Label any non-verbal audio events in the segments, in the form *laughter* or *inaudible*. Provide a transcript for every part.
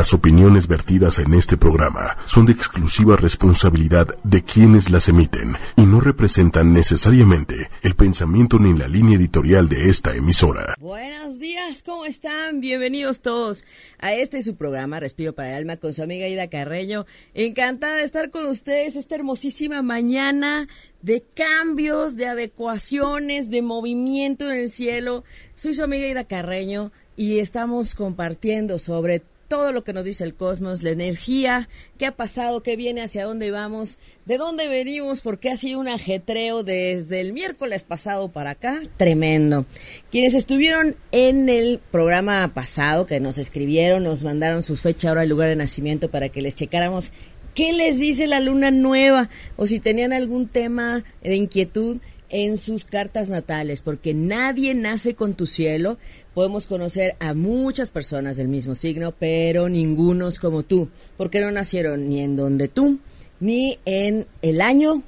Las opiniones vertidas en este programa son de exclusiva responsabilidad de quienes las emiten y no representan necesariamente el pensamiento ni la línea editorial de esta emisora. Buenos días, ¿cómo están? Bienvenidos todos a este su programa Respiro para el Alma con su amiga Ida Carreño. Encantada de estar con ustedes esta hermosísima mañana de cambios, de adecuaciones, de movimiento en el cielo. Soy su amiga Ida Carreño y estamos compartiendo sobre todo lo que nos dice el cosmos, la energía, qué ha pasado, qué viene, hacia dónde vamos, de dónde venimos, porque ha sido un ajetreo desde el miércoles pasado para acá, tremendo. Quienes estuvieron en el programa pasado, que nos escribieron, nos mandaron sus fechas, ahora el lugar de nacimiento para que les checáramos qué les dice la luna nueva o si tenían algún tema de inquietud en sus cartas natales, porque nadie nace con tu cielo. Podemos conocer a muchas personas del mismo signo, pero ningunos como tú, porque no nacieron ni en donde tú, ni en el año,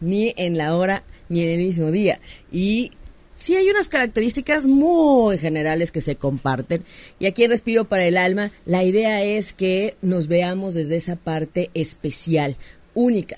ni en la hora, ni en el mismo día. Y sí hay unas características muy generales que se comparten. Y aquí en Respiro para el Alma, la idea es que nos veamos desde esa parte especial, única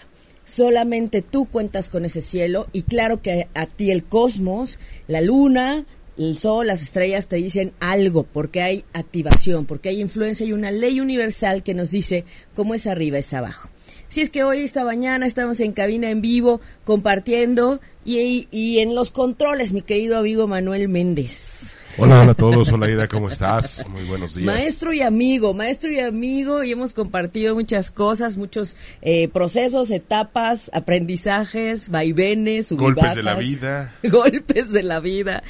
solamente tú cuentas con ese cielo y claro que a ti el cosmos, la luna, el sol, las estrellas te dicen algo porque hay activación, porque hay influencia y una ley universal que nos dice cómo es arriba es abajo. Si es que hoy, esta mañana, estamos en cabina en vivo compartiendo y, y en los controles, mi querido amigo Manuel Méndez. Hola, hola a todos, hola Ida, ¿cómo estás? Muy buenos días. Maestro y amigo, maestro y amigo, y hemos compartido muchas cosas, muchos eh, procesos, etapas, aprendizajes, vaivenes, golpes de la vida. *laughs* Golpes de la vida.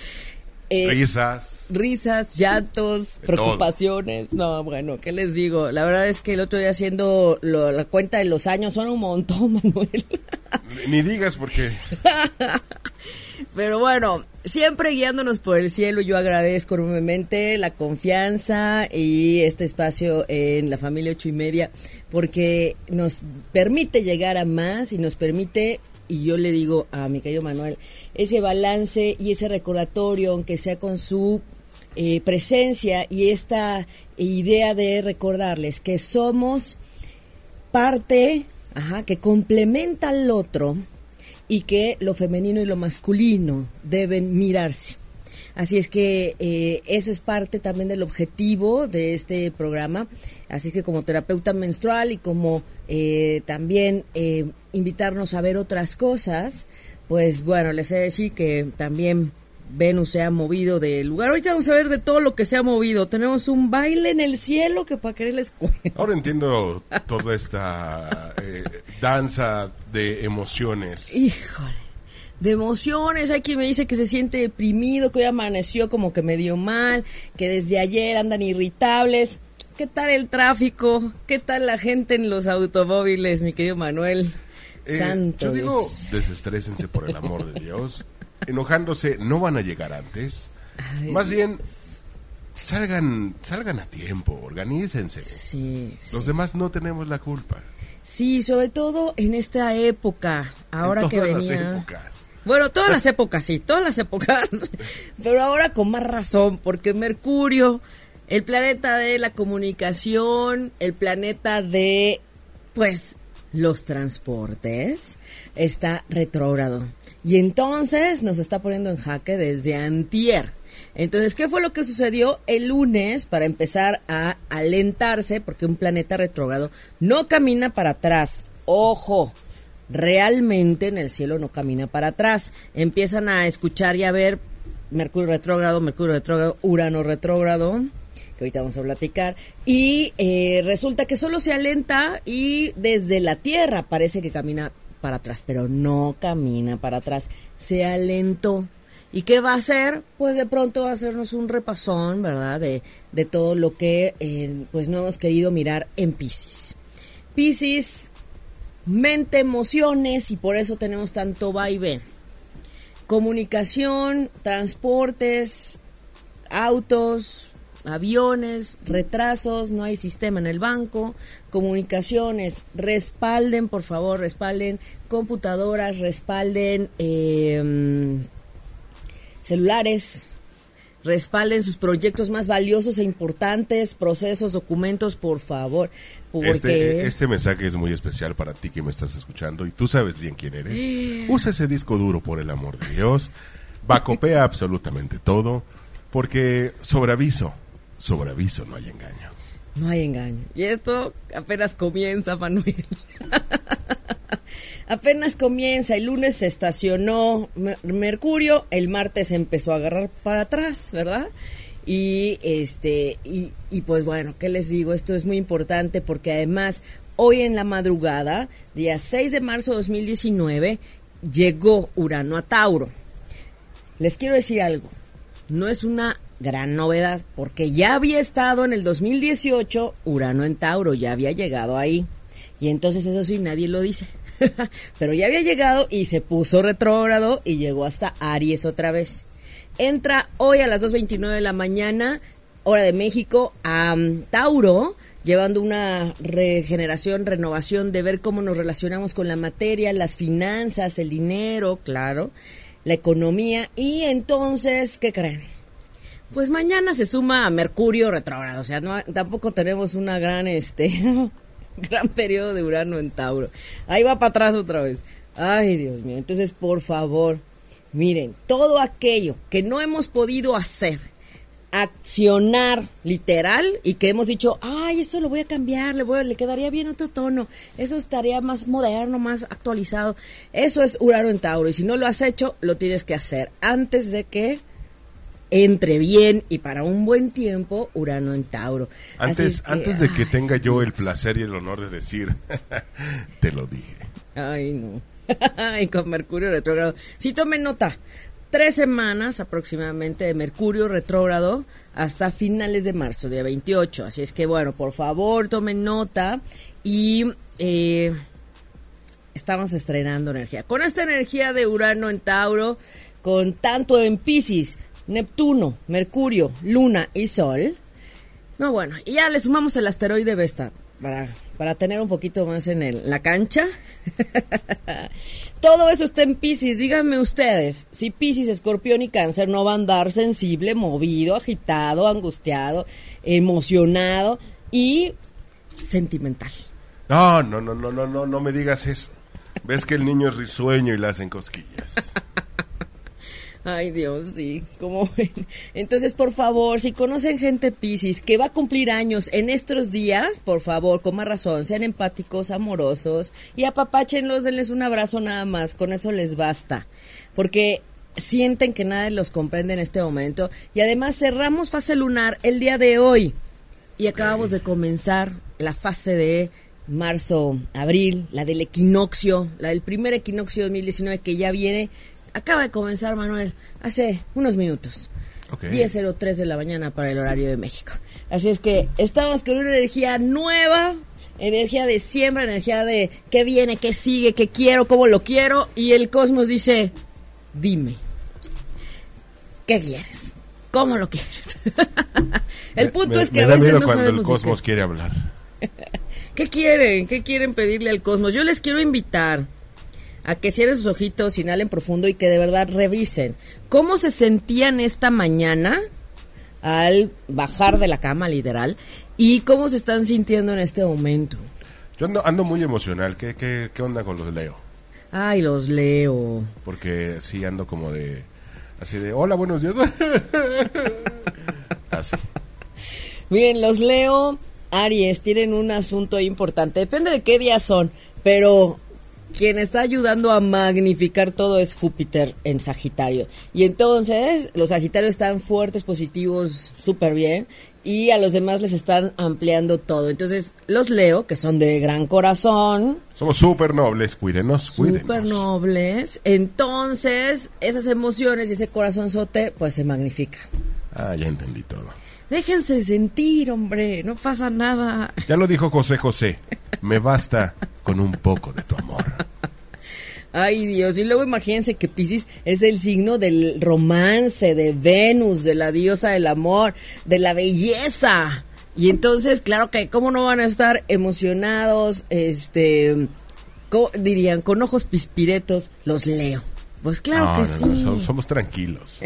Eh, risas. Risas, llantos, preocupaciones. No, bueno, ¿qué les digo? La verdad es que el otro día haciendo la cuenta de los años son un montón, *laughs* Manuel. Ni digas por qué. *laughs* Pero bueno, siempre guiándonos por el cielo, yo agradezco enormemente la confianza y este espacio en la familia ocho y media, porque nos permite llegar a más y nos permite, y yo le digo a mi querido Manuel, ese balance y ese recordatorio, aunque sea con su eh, presencia y esta idea de recordarles que somos parte, que complementa al otro y que lo femenino y lo masculino deben mirarse. Así es que eh, eso es parte también del objetivo de este programa. Así que como terapeuta menstrual y como eh, también eh, invitarnos a ver otras cosas, pues bueno, les he de decir que también Venus se ha movido del lugar. Ahorita vamos a ver de todo lo que se ha movido. Tenemos un baile en el cielo que para querer les cuento. Ahora entiendo toda esta eh, danza de emociones. Híjole. De emociones, hay quien me dice que se siente deprimido, que hoy amaneció como que medio mal, que desde ayer andan irritables. ¿Qué tal el tráfico? ¿Qué tal la gente en los automóviles, mi querido Manuel? Eh, Santo yo digo, desestrésense por el amor de Dios enojándose no van a llegar antes. Más bien, salgan, salgan a tiempo, organícense. Sí, Los demás no tenemos la culpa. Sí, sobre todo en esta época, ahora en todas que venía. Las épocas. Bueno, todas las épocas, sí, todas las épocas. *laughs* Pero ahora con más razón, porque Mercurio, el planeta de la comunicación, el planeta de, pues, los transportes, está retrógrado. Y entonces nos está poniendo en jaque desde antier. Entonces, ¿qué fue lo que sucedió el lunes para empezar a alentarse? Porque un planeta retrógrado no camina para atrás. Ojo, realmente en el cielo no camina para atrás. Empiezan a escuchar y a ver Mercurio retrógrado, Mercurio retrógrado, Urano retrógrado, que ahorita vamos a platicar. Y eh, resulta que solo se alenta y desde la Tierra parece que camina para atrás, pero no camina para atrás, se alentó. ¿Y qué va a hacer? Pues de pronto va a hacernos un repasón, ¿verdad? De, de todo lo que eh, pues no hemos querido mirar en Pisces. Pisces, mente, emociones y por eso tenemos tanto vaivén. Comunicación, transportes, autos, aviones, retrasos, no hay sistema en el banco, comunicaciones, respalden, por favor, respalden computadoras, respalden em, celulares, respalden sus proyectos más valiosos e importantes, procesos, documentos, por favor. Este, este mensaje es muy especial para ti que me estás escuchando y tú sabes bien quién eres. Usa ese disco duro por el amor de Dios. Bacopea absolutamente todo porque sobre aviso, sobre aviso no hay engaño. No hay engaño. Y esto apenas comienza, Manuel. *laughs* apenas comienza. El lunes se estacionó Mercurio, el martes empezó a agarrar para atrás, ¿verdad? Y este, y, y pues bueno, ¿qué les digo? Esto es muy importante porque además hoy en la madrugada, día 6 de marzo de 2019, llegó Urano a Tauro. Les quiero decir algo, no es una gran novedad, porque ya había estado en el 2018 Urano en Tauro, ya había llegado ahí. Y entonces eso sí, nadie lo dice. *laughs* Pero ya había llegado y se puso retrógrado y llegó hasta Aries otra vez. Entra hoy a las 2.29 de la mañana, hora de México, a um, Tauro, llevando una regeneración, renovación de ver cómo nos relacionamos con la materia, las finanzas, el dinero, claro, la economía. Y entonces, ¿qué creen? Pues mañana se suma a Mercurio retrógrado, o sea, no, tampoco tenemos una gran, este, *laughs* gran periodo de Urano en Tauro. Ahí va para atrás otra vez. Ay, Dios mío. Entonces, por favor, miren, todo aquello que no hemos podido hacer, accionar literal y que hemos dicho, ay, eso lo voy a cambiar, le, voy, le quedaría bien otro tono, eso estaría más moderno, más actualizado. Eso es Urano en Tauro y si no lo has hecho, lo tienes que hacer antes de que entre bien y para un buen tiempo Urano en Tauro. Antes, antes de que tenga yo el placer y el honor de decir, *laughs* te lo dije. Ay, no. *laughs* y con Mercurio retrógrado. Sí, tomen nota. Tres semanas aproximadamente de Mercurio retrógrado hasta finales de marzo, día 28. Así es que, bueno, por favor, tomen nota y eh, estamos estrenando energía. Con esta energía de Urano en Tauro, con tanto en Pisces, Neptuno, Mercurio, Luna y Sol. No, bueno, y ya le sumamos el asteroide Vesta para, para tener un poquito más en el, la cancha. *laughs* Todo eso está en Pisces. Díganme ustedes, si Pisces, Escorpión y Cáncer no va a andar sensible, movido, agitado, angustiado, emocionado y sentimental. No, no, no, no, no, no, no me digas eso. Ves que el niño es risueño y le hacen cosquillas. *laughs* Ay Dios, sí, como Entonces, por favor, si conocen gente Piscis que va a cumplir años en estos días, por favor, con más razón, sean empáticos, amorosos y apapáchenlos, denles un abrazo nada más, con eso les basta. Porque sienten que nadie los comprende en este momento. Y además cerramos fase lunar el día de hoy. Y acabamos de comenzar la fase de marzo, abril, la del equinoccio, la del primer equinoccio 2019 que ya viene acaba de comenzar, Manuel, hace unos minutos. 10.03 de la mañana para el horario de México. Así es que estamos con una energía nueva, energía de siembra, energía de qué viene, qué sigue, qué quiero, cómo lo quiero. Y el cosmos dice, dime, ¿qué quieres? ¿Cómo lo quieres? *laughs* el punto es que me da miedo cuando el cosmos quiere hablar. *laughs* ¿Qué quieren? ¿Qué quieren pedirle al cosmos? Yo les quiero invitar a que cierren sus ojitos, inhalen profundo y que de verdad revisen cómo se sentían esta mañana al bajar de la cama, literal, y cómo se están sintiendo en este momento. Yo ando, muy emocional. ¿Qué, ¿Qué, qué, onda con los Leo? Ay, los Leo. Porque sí ando como de... Así de, hola, buenos días. *laughs* así. Bien, los Leo, Aries, tienen un asunto importante. Depende de qué día son, pero quien está ayudando a magnificar todo es Júpiter en Sagitario. Y entonces los Sagitarios están fuertes, positivos, súper bien. Y a los demás les están ampliando todo. Entonces, los leo, que son de gran corazón. Somos súper nobles, cuídenos, cuídenos. Súper nobles. Entonces, esas emociones y ese corazonzote, pues se magnifica. Ah, ya entendí todo. Déjense sentir, hombre, no pasa nada. Ya lo dijo José José, me basta con un poco de tu amor. Ay Dios, y luego imagínense que Pisces es el signo del romance, de Venus, de la diosa del amor, de la belleza. Y entonces, claro que, ¿cómo no van a estar emocionados, este, dirían, con ojos pispiretos, los leo? Pues claro que sí. somos, tranquilos.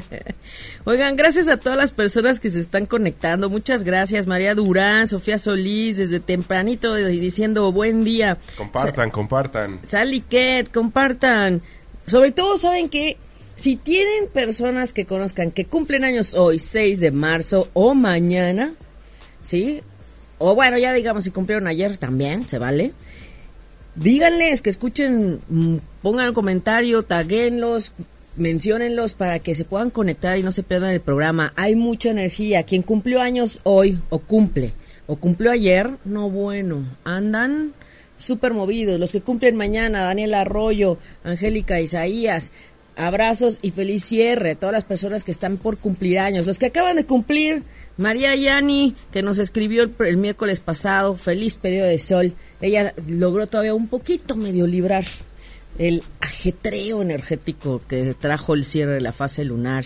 *laughs* Oigan, gracias a todas las personas que se están conectando. Muchas gracias, María Durán, Sofía Solís, desde tempranito diciendo buen día. Compartan, compartan. Sally Ket, compartan. Sobre todo, ¿saben que Si tienen personas que conozcan que cumplen años hoy, 6 de marzo o mañana, ¿sí? O bueno, ya digamos si cumplieron ayer también, se vale díganles que escuchen, mm, pongan un comentario, taguenlos, menciónenlos para que se puedan conectar y no se pierdan el programa. Hay mucha energía. Quien cumplió años hoy o cumple o cumplió ayer, no bueno, andan súper movidos. Los que cumplen mañana, Daniel Arroyo, Angélica Isaías, abrazos y feliz cierre. Todas las personas que están por cumplir años. Los que acaban de cumplir, María Yani, que nos escribió el, miércoles pasado, feliz periodo de sol. Ella logró todavía un poquito medio librar el ajetreo energético que trajo el cierre de la fase lunar.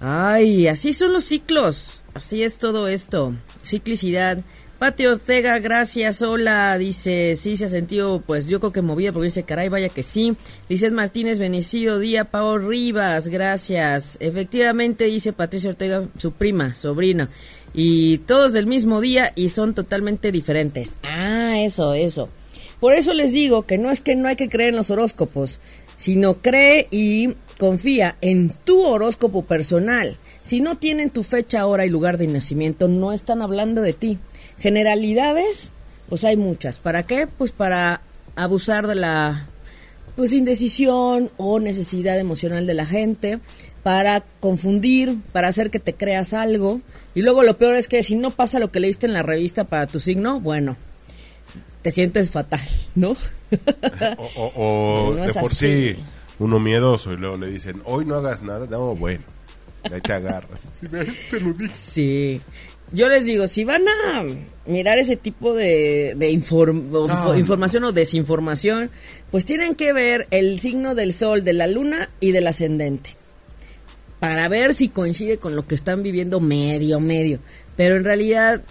Ay, así son los ciclos, así es todo esto. Ciclicidad. Pati Ortega, gracias, hola, dice, sí se ha sentido, pues yo creo que movida, porque dice, caray, vaya que sí. Lizeth Martínez, Benecido Día, Pau Rivas, gracias. Efectivamente, dice Patricia Ortega, su prima, sobrina. Y todos del mismo día y son totalmente diferentes. Ah, eso, eso. Por eso les digo que no es que no hay que creer en los horóscopos, sino cree y confía en tu horóscopo personal. Si no tienen tu fecha, hora y lugar de nacimiento, no están hablando de ti. Generalidades, pues hay muchas. ¿Para qué? Pues para abusar de la pues indecisión o necesidad emocional de la gente, para confundir, para hacer que te creas algo. Y luego lo peor es que si no pasa lo que leíste en la revista para tu signo, bueno, te sientes fatal, ¿no? *laughs* o, de por sí uno miedoso y luego le dicen, hoy no hagas nada, no, bueno, ahí te agarras. *laughs* Sí, yo les digo, si van a mirar ese tipo de, de información o desinformación, pues tienen que ver el signo del sol, de la luna y del ascendente. Para ver si coincide con lo que están viviendo medio, medio. Pero en realidad,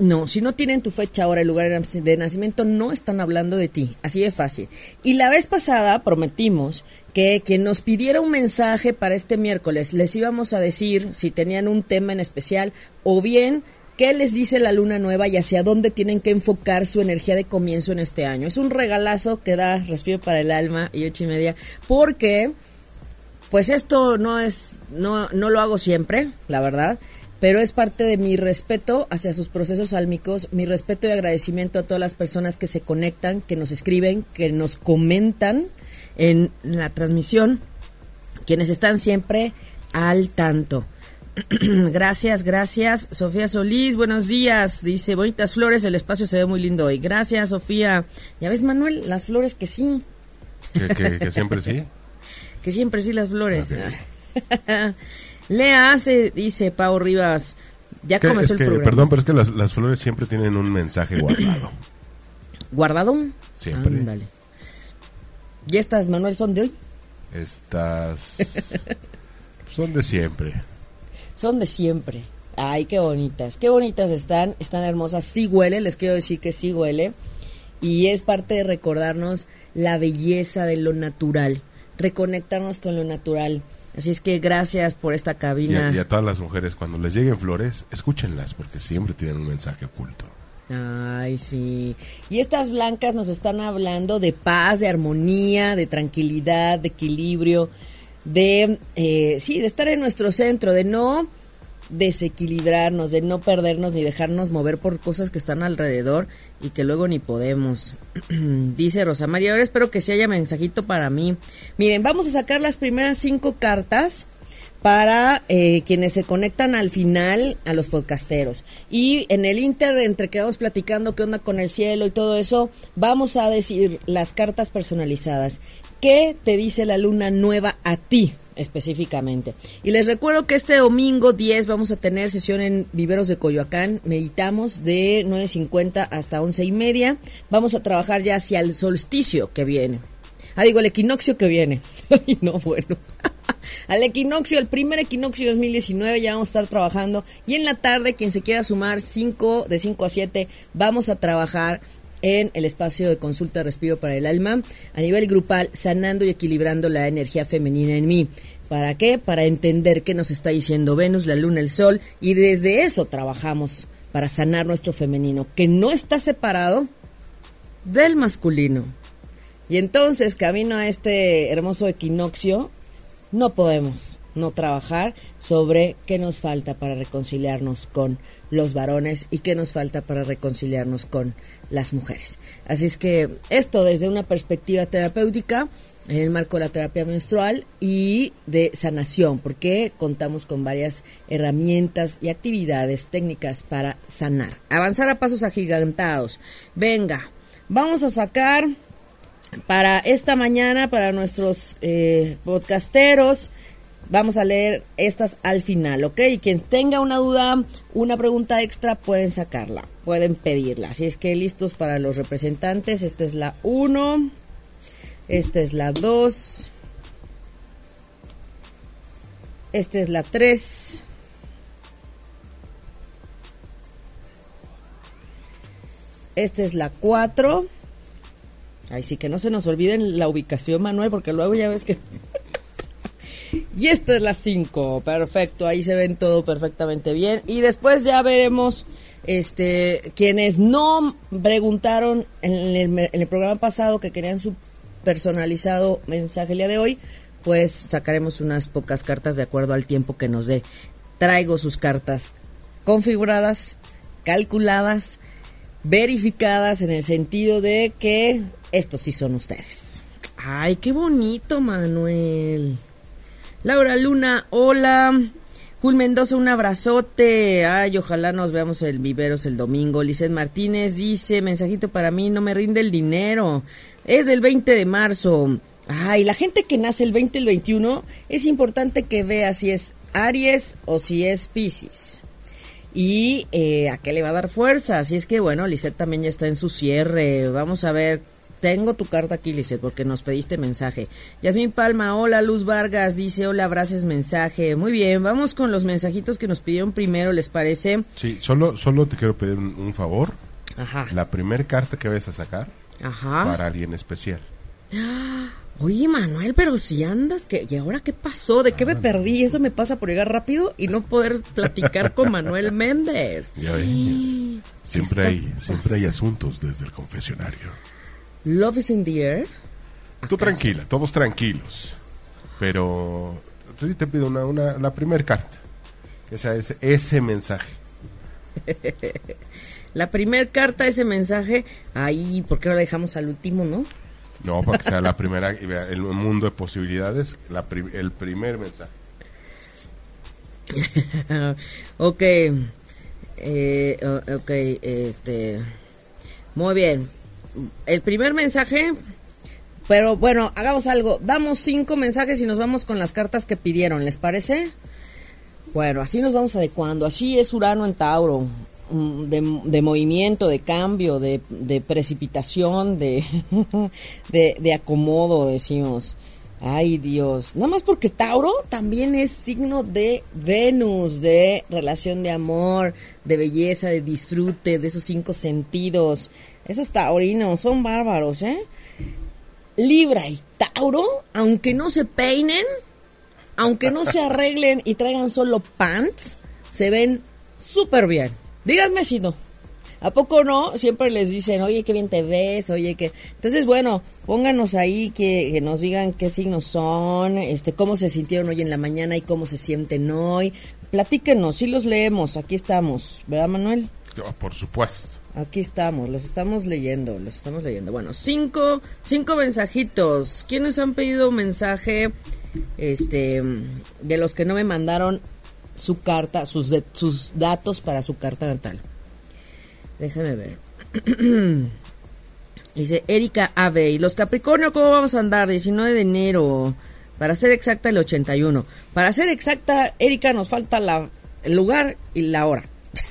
no, si no tienen tu fecha, hora y lugar de nacimiento, no están hablando de ti. Así de fácil. Y la vez pasada prometimos que quien nos pidiera un mensaje para este miércoles les íbamos a decir si tenían un tema en especial o bien qué les dice la luna nueva y hacia dónde tienen que enfocar su energía de comienzo en este año. Es un regalazo que da respiro para el alma y ocho y media porque pues esto no es no no lo hago siempre, la verdad pero es parte de mi respeto hacia sus procesos álmicos, mi respeto y agradecimiento a todas las personas que se conectan, que nos escriben, que nos comentan en la transmisión, quienes están siempre al tanto. *clears throat* gracias, gracias. Sofía Solís, buenos días. Dice, bonitas flores, el espacio se ve muy lindo hoy. Gracias, Sofía. Ya ves, Manuel, las flores que sí. ¿Que, siempre sí? *laughs* que siempre sí las flores. *laughs* Lea hace, dice Pau Rivas. Ya comenzó el programa. Perdón, pero es que las, flores siempre tienen un mensaje *clears throat* guardado. ¿Guardado? Siempre. Ándale. ¿Y estas, Manuel, son de hoy? Estas *laughs* son de siempre. Son de siempre. Ay, qué bonitas, qué bonitas están, están hermosas. Sí huele, les quiero decir que sí huele. Y es parte de recordarnos la belleza de lo natural, reconectarnos con lo natural. Así es que gracias por esta cabina. y a todas las mujeres, cuando les lleguen flores, escúchenlas porque siempre tienen un mensaje oculto. Ay, sí. Y estas blancas nos están hablando de paz, de armonía, de tranquilidad, de equilibrio, de, eh, sí, de estar en nuestro centro, de no desequilibrarnos, de no perdernos ni dejarnos mover por cosas que están alrededor y que luego ni podemos. *clears throat* Dice Rosa María, ahora espero que sí haya mensajito para mí. Miren, vamos a sacar las primeras cinco cartas para eh, quienes se conectan al final a los podcasteros. Y en el Inter, entre que vamos platicando qué onda con el cielo y todo eso, vamos a decir las cartas personalizadas. ¿Qué te dice la luna nueva a ti específicamente? Y les recuerdo que este domingo 10 vamos a tener sesión en Viveros de Coyoacán. Meditamos de 9.50 hasta 11 y media. Vamos a trabajar ya hacia el solsticio que viene. Ah, digo, el equinoccio que viene. *laughs* No, bueno. *laughs* Al equinoccio, el primer equinoccio 2019, ya vamos a estar trabajando. Y en la tarde, quien se quiera sumar 5, de 5 a 7, vamos a trabajar en el espacio de consulta Respiro para el Alma a nivel grupal, sanando y equilibrando la energía femenina en mí. ¿Para qué? Para entender qué nos está diciendo Venus, la Luna, el Sol y desde eso trabajamos para sanar nuestro femenino, que no está separado del masculino. Y entonces, camino a este hermoso equinoccio, no podemos no trabajar sobre qué nos falta para reconciliarnos con los varones y qué nos falta para reconciliarnos con las mujeres. Así es que esto desde una perspectiva terapéutica en el marco de la terapia menstrual y de sanación, porque contamos con varias herramientas y actividades técnicas para sanar. Avanzar a pasos agigantados. Venga, vamos a sacar para esta mañana, para nuestros eh, podcasteros, Vamos a leer estas al final, ¿ok? Y quien tenga una duda, una pregunta extra, pueden sacarla, pueden pedirla. Así es que listos para los representantes. Esta es la 1, esta es la 2, esta es la 3. Esta es la 4. Ay, sí que no se nos olviden la ubicación, Manuel, porque luego ya ves que y esta es la 5, perfecto, ahí se ven todo perfectamente bien. Y después ya veremos, este, quienes no preguntaron en el, en el programa pasado que querían su personalizado mensaje el día de hoy, pues sacaremos unas pocas cartas de acuerdo al tiempo que nos dé. Traigo sus cartas configuradas, calculadas, verificadas en el sentido de que estos sí son ustedes. Ay, qué bonito, Manuel. Laura Luna, hola. Jul Mendoza, un abrazote. Ay, ojalá nos veamos el Viveros el domingo. Lizeth Martínez dice, mensajito para mí, no me rinde el dinero. Es del 20 de marzo. Ay, la gente que nace el 20 y el 21, es importante que vea si es Aries o si es Pisces. Y eh, a qué le va a dar fuerza. Así es que, bueno, Lizeth también ya está en su cierre. Vamos a ver tengo tu carta aquí, Lizeth, porque nos pediste mensaje. Yasmín Palma, hola, Luz Vargas, dice, hola, abraces mensaje. Muy bien, vamos con los mensajitos que nos pidieron primero, ¿les parece? Sí, solo, solo te quiero pedir un, favor. Ajá. La primera carta que vayas a sacar Ajá. para alguien especial. *gasps* Oye, Manuel, pero si andas, que ¿y ahora qué pasó? ¿De qué me ah. perdí? Eso me pasa por llegar rápido y no poder platicar con *laughs* Manuel Méndez. Ya ves. Siempre hay, siempre hay asuntos desde el confesionario. Love is in the air. Tú tranquila, todos tranquilos. Pero entonces te pido una, una la primera carta. Que sea ese, mensaje. *laughs* la primera carta, ese mensaje. Ahí, ¿por qué no la dejamos al último, no? No, para que sea la *laughs* primera, el mundo de posibilidades, la el primer mensaje. *laughs* ok. Eh, ok, este. Muy bien el primer mensaje, pero bueno, hagamos algo. Damos cinco mensajes y nos vamos con las cartas que pidieron, ¿les parece? Bueno, así nos vamos adecuando. Así es Urano en Tauro. Mm, de, movimiento, de cambio, de, precipitación, de, *laughs* de, de acomodo, decimos. Ay Dios, nada más porque Tauro también es signo de Venus, de relación de amor, de belleza, de disfrute, de esos cinco sentidos. Esos taurinos son bárbaros, ¿eh? Libra y Tauro, aunque no se peinen, aunque no se arreglen y traigan solo pants, se ven súper bien. Díganme si no. ¿A poco no? Siempre les dicen, oye, qué bien te ves, oye, que... Entonces, bueno, pónganos ahí que, nos digan qué signos son, este, cómo se sintieron hoy en la mañana y cómo se sienten hoy. Platíquenos, sí los leemos, aquí estamos, ¿verdad, Manuel? por supuesto. Aquí estamos, los estamos leyendo, los estamos leyendo. Bueno, cinco, cinco mensajitos. ¿Quiénes han pedido mensaje? Este, de los que no me mandaron su carta, sus, sus datos para su carta natal. Déjame ver. *clears throat* Dice Erika Ave. ¿Y los Capricornio cómo vamos a andar? 19 de enero. Para ser exacta, el 81. Para ser exacta, Erika, nos falta la, el lugar y la hora.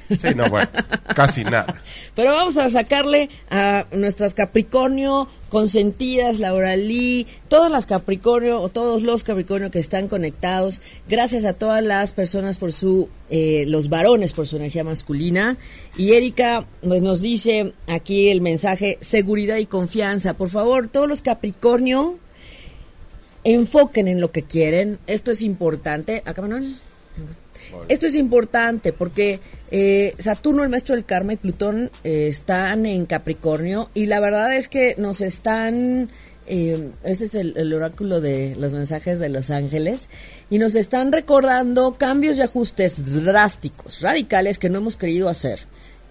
Sí, no, bueno, casi nada. Pero vamos a sacarle a nuestras Capricornio consentidas, Laura Lee, todas las Capricornio o todos los Capricornio que están conectados. Gracias a todas las personas por su, eh, los varones por su energía masculina. Y Erika, pues nos dice aquí el mensaje, seguridad y confianza. Por favor, todos los Capricornio, enfoquen en lo que quieren. Esto es importante. Acá, Manuel. Esto es importante porque eh, Saturno, el maestro del karma, y Plutón eh, están en Capricornio y la verdad es que nos están, eh, este es el, oráculo de los mensajes de los ángeles, y nos están recordando cambios y ajustes drásticos, radicales que no hemos querido hacer.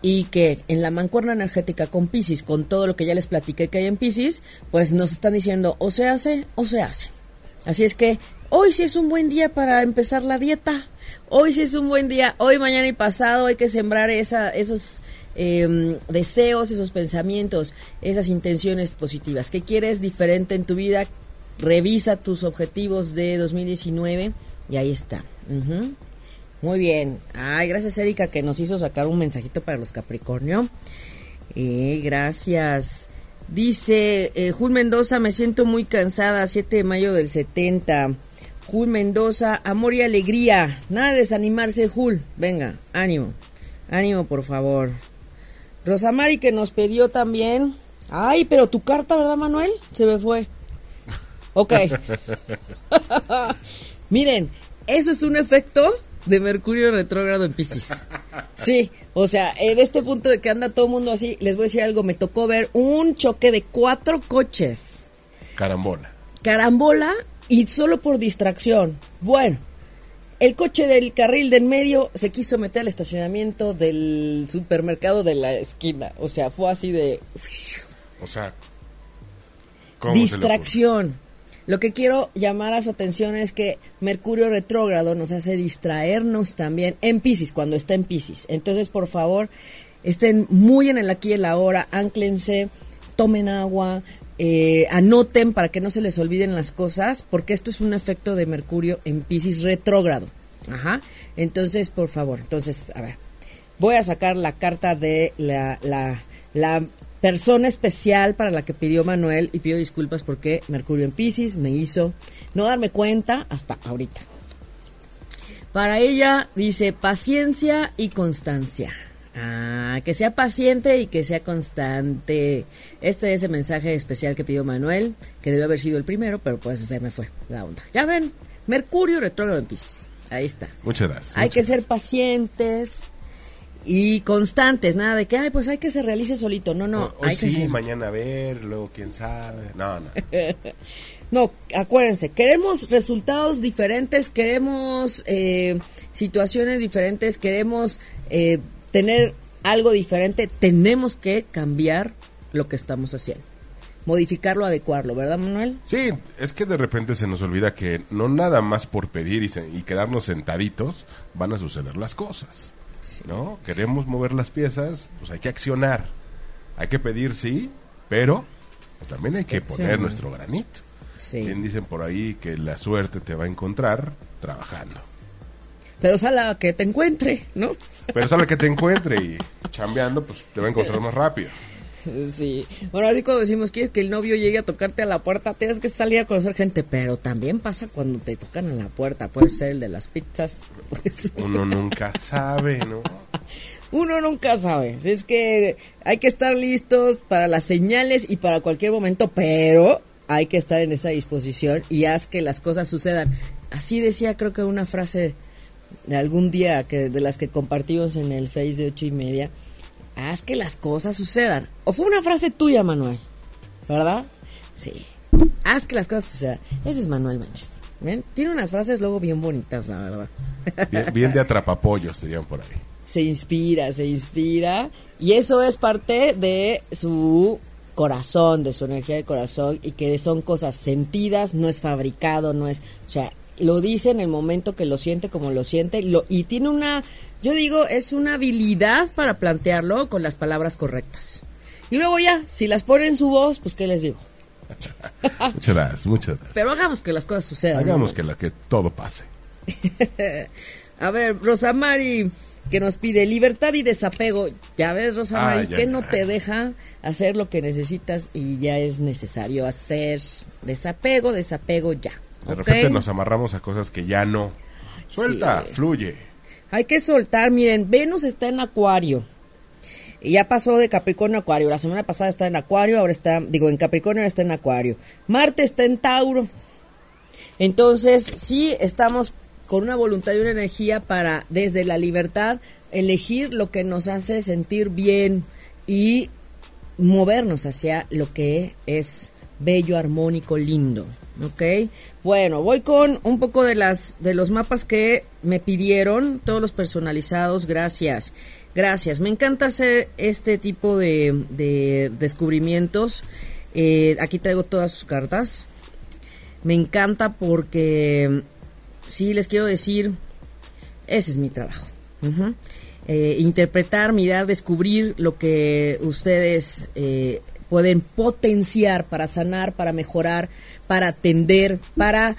Y que en la mancuerna energética con Pisces, con todo lo que ya les platiqué que hay en Pisces, pues nos están diciendo o se hace o se hace. Así es que hoy sí es un buen día para empezar la dieta Hoy sí es un buen día, hoy, mañana y pasado hay que sembrar esa, esos em, deseos, esos pensamientos, esas intenciones positivas. ¿Qué quieres diferente en tu vida? Revisa tus objetivos de 2019 y ahí está. Muy bien. Ay, gracias Erika que nos hizo sacar un mensajito para los Capricornio. Eh, gracias. Dice eh, Jul Mendoza, me siento muy cansada, 7 de mayo del 70. Jul Mendoza, amor y alegría. Nada de desanimarse, Jul. Venga, ánimo. Ánimo, por favor. Rosamari que nos pidió también. Ay, pero tu carta, ¿verdad, Manuel? Se me fue. Ok. *laughs* Miren, eso es un efecto de Mercurio retrógrado en Pisces. Sí, o sea, en este punto de que anda todo el mundo así, les voy a decir algo, me tocó ver un choque de cuatro coches. Carambola. Carambola y solo por distracción. Bueno, el coche del carril de en medio se quiso meter al estacionamiento del supermercado de la esquina. O sea, fue así de... O sea... Distracción. Lo que quiero llamar a su atención es que Mercurio retrógrado nos hace distraernos también en Pisces, cuando está en Pisces. Entonces, por favor, estén muy en el aquí y el ahora, anclense, tomen agua, eh, anoten para que no se les olviden las cosas, porque esto es un efecto de Mercurio en Pisces retrógrado. Ajá. Entonces, por favor, entonces, a ver, voy a sacar la carta de la, la, la persona especial para la que pidió Manuel y pido disculpas porque Mercurio en Pisces me hizo no darme cuenta hasta ahorita. Para ella dice paciencia y constancia. Ah, que sea paciente y que sea constante. Este es el mensaje especial que pidió Manuel, que debe haber sido el primero, pero pues se me fue la onda. Ya ven, Mercurio retrógrado en Pisces. Ahí está. Muchas gracias. Hay que ser pacientes y constantes, nada de que, ay, pues hay que se realice solito. No, no. Hoy sí, mañana a ver, luego quién sabe. No, no. *laughs* no, acuérdense, queremos resultados diferentes, queremos eh, situaciones diferentes, queremos eh, tener algo diferente, tenemos que cambiar lo que estamos haciendo. Modificarlo, adecuarlo, ¿verdad, Manuel? Sí, es que de repente se nos olvida que no nada más por pedir y, quedarnos sentaditos van a suceder las cosas. ¿No? Queremos mover las piezas, pues hay que accionar. Hay que pedir, sí, pero también hay que poner nuestro granito. Sí. Bien dicen por ahí que la suerte te va a encontrar trabajando. Pero sala que te encuentre, ¿no? Pero sale que te encuentre y chambeando, pues te va a encontrar más rápido. Sí. Bueno, así cuando decimos quieres que el novio llegue a tocarte a la puerta, tienes que salir a conocer gente, pero también pasa cuando te tocan a la puerta, puede ser el de las pizzas. *laughs* Uno nunca sabe, ¿no? Uno nunca sabe. Es que hay que estar listos para las señales y para cualquier momento, pero hay que estar en esa disposición y haz que las cosas sucedan. Así decía, creo que una frase de algún día que de las que compartimos en el Face de ocho y media, haz que las cosas sucedan. O fue una frase tuya, Manuel, ¿verdad? Sí. Haz que las cosas sucedan. Ese es Manuel Méndez. Tiene unas frases luego bien bonitas, la verdad. Bien, de atrapapollos, dirían por ahí. Se inspira, se inspira. Y eso es parte de su corazón, de su energía de corazón. Y que son cosas sentidas, no es fabricado, no es. O sea, lo dice en el momento que lo siente como lo siente lo, y tiene una, yo digo, es una habilidad para plantearlo con las palabras correctas. Y luego ya, si las pone en su voz, pues ¿qué les digo? *laughs* muchas gracias, muchas gracias. Pero hagamos que las cosas sucedan. Hagamos que, la, que todo pase. *laughs* A ver, Rosamari, que nos pide libertad y desapego. Ya ves, Rosa María, que no te deja hacer lo que necesitas y ya es necesario hacer desapego, desapego ya. De repente nos amarramos a cosas que ya no. Suelta, fluye. Hay que soltar, miren, Venus está en Acuario. Y ya pasó de Capricornio a Acuario. La semana pasada está en Acuario, ahora está, digo, en Capricornio ahora está en Acuario. Marte está en Tauro. Entonces, sí estamos con una voluntad y una energía para, desde la libertad, elegir lo que nos hace sentir bien y movernos hacia lo que es bello, armónico, lindo. ¿Ok? Bueno, voy con un poco de, las, de los mapas que me pidieron, todos los personalizados, gracias. Gracias, me encanta hacer este tipo de, descubrimientos. Eh, aquí traigo todas sus cartas. Me encanta porque sí les quiero decir, ese es mi trabajo. Eh, interpretar, mirar, descubrir lo que ustedes eh, pueden potenciar para sanar, para mejorar, para atender, para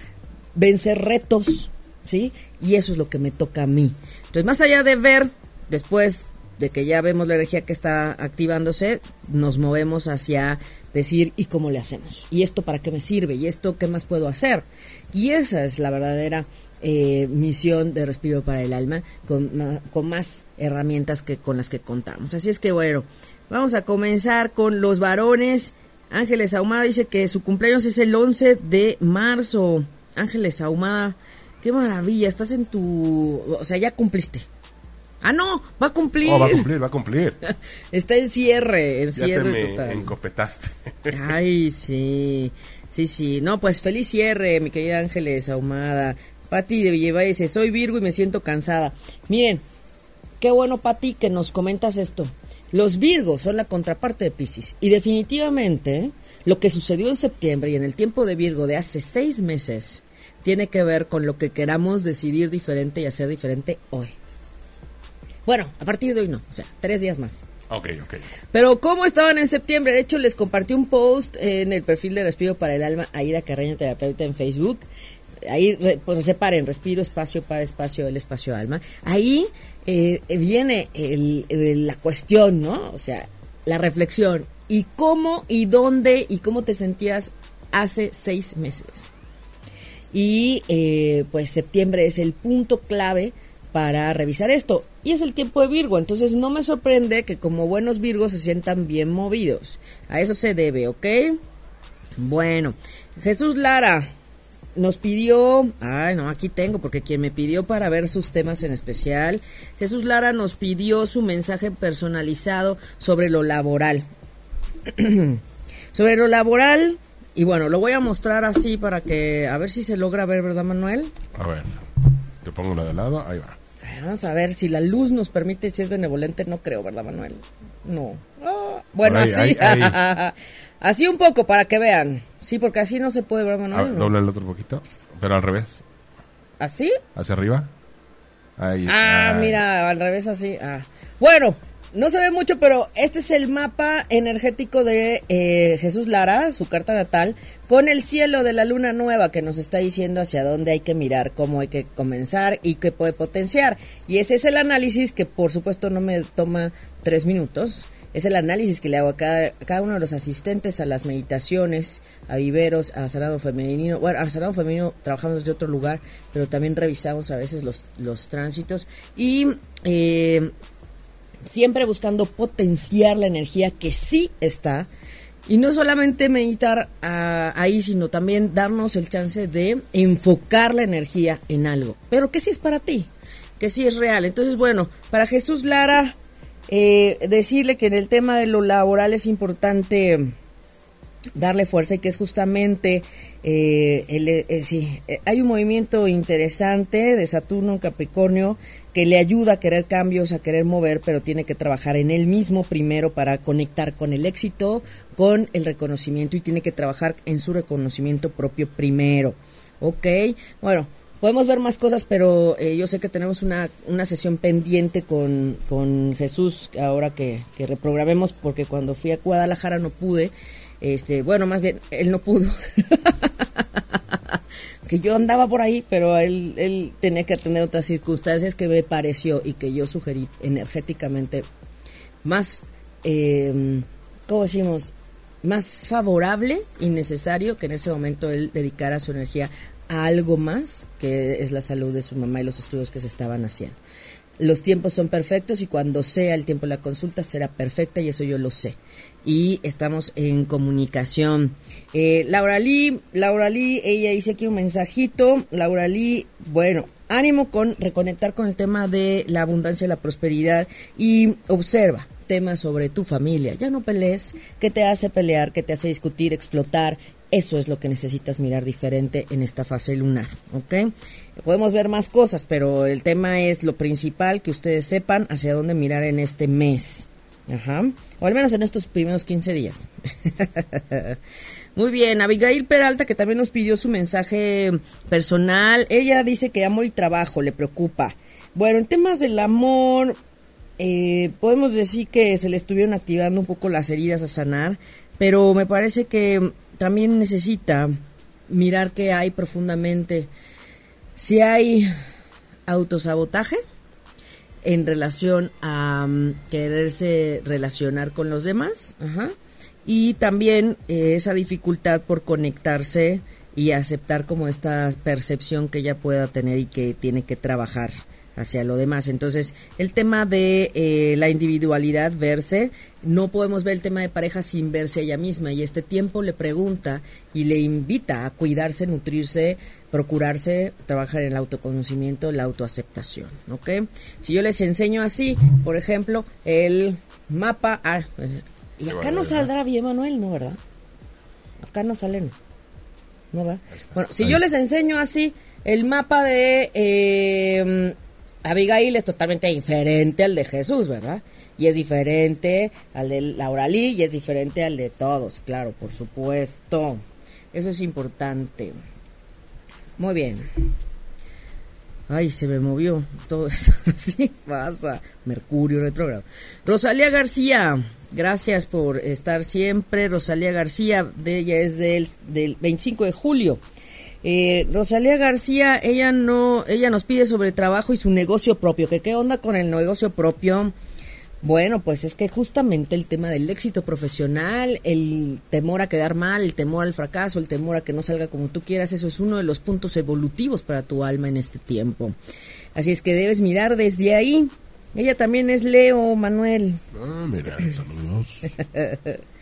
vencer retos, ¿sí? Y eso es lo que me toca a mí. Entonces, más allá de ver, después de que ya vemos la energía que está activándose, nos movemos hacia decir, ¿y cómo le hacemos? ¿Y esto para qué me sirve? ¿Y esto qué más puedo hacer? Y esa es la verdadera eh, misión de Respiro para el Alma, con, con más herramientas que con las que contamos. Así es que bueno, vamos a comenzar con los varones. Ángeles Ahumada dice que su cumpleaños es el 11 de marzo. Ángeles Ahumada, qué maravilla, estás en tu... O sea, ya cumpliste. Ah, no, va a cumplir. Oh, va a cumplir, va a cumplir. *laughs* Está en cierre, en cierre ya te me encopetaste. *laughs* Ay, sí. Sí, sí. No, pues feliz cierre, mi querida Ángeles Ahumada. Pati de Villeva dice, soy Virgo y me siento cansada. Miren, qué bueno, Pati, que nos comentas esto. Los Virgos son la contraparte de Pisces. Y definitivamente, lo que sucedió en septiembre y en el tiempo de Virgo de hace seis meses, tiene que ver con lo que queramos decidir diferente y hacer diferente hoy. Bueno, a partir de hoy no, o sea, tres días más. Ok, ok. Pero ¿cómo estaban en septiembre? De hecho, les compartí un post en el perfil de Respiro para el Alma, Aida Carreño Terapeuta en Facebook. Ahí, pues separen, respiro, espacio para espacio, el espacio alma. Ahí eh, viene la cuestión, ¿no? O sea, la reflexión. ¿Y cómo y dónde y cómo te sentías hace seis meses? Y eh, pues septiembre es el punto clave para revisar esto. Y es el tiempo de Virgo, entonces no me sorprende que como buenos Virgos se sientan bien movidos. A eso se debe, ¿ok? Bueno, Jesús Lara nos pidió, ay no, aquí tengo, porque quien me pidió para ver sus temas en especial, Jesús Lara nos pidió su mensaje personalizado sobre lo laboral. *clears throat* sobre lo laboral, y bueno, lo voy a mostrar así para que, a ver si se logra ver, ¿verdad Manuel? A ver, te pongo una de lado, ahí va. Vamos a ver si la luz nos permite, si es benevolente, no creo, ¿verdad, Manuel? No. Bueno, así. *laughs* así un poco para que vean. Sí, porque así no se puede, ¿verdad, Manuel? Dobla el otro poquito, pero al revés. ¿Así? ¿Hacia arriba? Ahí. Ah, mira, al revés así. Ah. Bueno, no se ve mucho, pero este es el mapa energético de eh, Jesús Lara, su carta natal, con el cielo de la luna nueva que nos está diciendo hacia dónde hay que mirar, cómo hay que comenzar y qué puede potenciar. Y ese es el análisis que por supuesto no me toma tres minutos. Es el análisis que le hago a cada, uno de los asistentes a las meditaciones, a viveros, a sanado femenino. Bueno, a sanado femenino trabajamos desde otro lugar, pero también revisamos a veces los, los tránsitos. Y eh, siempre buscando potenciar la energía que sí está. Y no solamente meditar ah, ahí, sino también darnos el chance de enfocar la energía en algo. Pero que sí es para ti, que sí es real. Entonces, bueno, para Jesús Lara, eh, decirle que en el tema de lo laboral es importante darle fuerza y que es justamente eh, eh, sí, eh, hay un movimiento interesante de Saturno en Capricornio que le ayuda a querer cambios, a querer mover, pero tiene que trabajar en él mismo primero para conectar con el éxito, con el reconocimiento y tiene que trabajar en su reconocimiento propio primero. ¿Ok? Bueno, podemos ver más cosas, pero yo sé que tenemos una, una sesión pendiente con, con Jesús ahora que, que reprogramemos porque cuando fui a Guadalajara no pude. Este, bueno, más bien, él no pudo. *laughs* que yo andaba por ahí, pero él, él tenía que atender otras circunstancias que me pareció y que yo sugerí energéticamente más, eh, ¿cómo decimos? Más favorable y necesario que en ese momento él dedicara su energía a algo más, que es la salud de su mamá y los estudios que se estaban haciendo. Los tiempos son perfectos y cuando sea el tiempo de la consulta será perfecta y eso yo lo sé. Y estamos en comunicación. Eh, Laura Lee, Laura Lee, ella dice aquí un mensajito. Laura Lee, bueno, ánimo con reconectar con el tema de la abundancia y la prosperidad y observa temas sobre tu familia. Ya no pelees, ¿qué te hace pelear? ¿Qué te hace discutir, explotar? Eso es lo que necesitas mirar diferente en esta fase lunar, ¿ok? Podemos ver más cosas, pero el tema es lo principal, que ustedes sepan hacia dónde mirar en este mes. Ajá. O al menos en estos primeros 15 días. *laughs* Muy bien, Abigail Peralta, que también nos pidió su mensaje personal. Ella dice que amor y trabajo le preocupa. Bueno, en temas del amor, eh, podemos decir que se le estuvieron activando un poco las heridas a sanar, pero me parece que también necesita mirar qué hay profundamente. Si hay autosabotaje en relación a um, quererse relacionar con los demás, y también eh, esa dificultad por conectarse y aceptar como esta percepción que ella pueda tener y que tiene que trabajar hacia lo demás. Entonces, el tema de eh, la individualidad, verse, no podemos ver el tema de pareja sin verse ella misma. Y este tiempo le pregunta y le invita a cuidarse, nutrirse, procurarse, trabajar en el autoconocimiento, la autoaceptación. ¿Ok? Si yo les enseño así, por ejemplo, el mapa. Ah, pues, y acá no saldrá bien, Manuel, ¿no, verdad? Acá no sale, ¿no? ¿No, verdad? Bueno, si yo les enseño así el mapa de. Eh, Abigail es totalmente diferente al de Jesús, ¿verdad? Y es diferente al de Laura Lee y es diferente al de todos, claro, por supuesto. Eso es importante. Muy bien. Ay, se me movió todo eso. *laughs* Así pasa. Mercurio retrógrado. Rosalía García, gracias por estar siempre. Rosalía García, de ella es del, del 25 de julio. Eh, Rosalía García, ella no, ella nos pide sobre trabajo y su negocio propio. ¿Qué onda con el negocio propio? Bueno, pues es que justamente el tema del éxito profesional, el temor a quedar mal, el temor al fracaso, el temor a que no salga como tú quieras, eso es uno de los puntos evolutivos para tu alma en este tiempo. Así es que debes mirar desde ahí. Ella también es Leo, Manuel. Ah, mira, saludos. *laughs*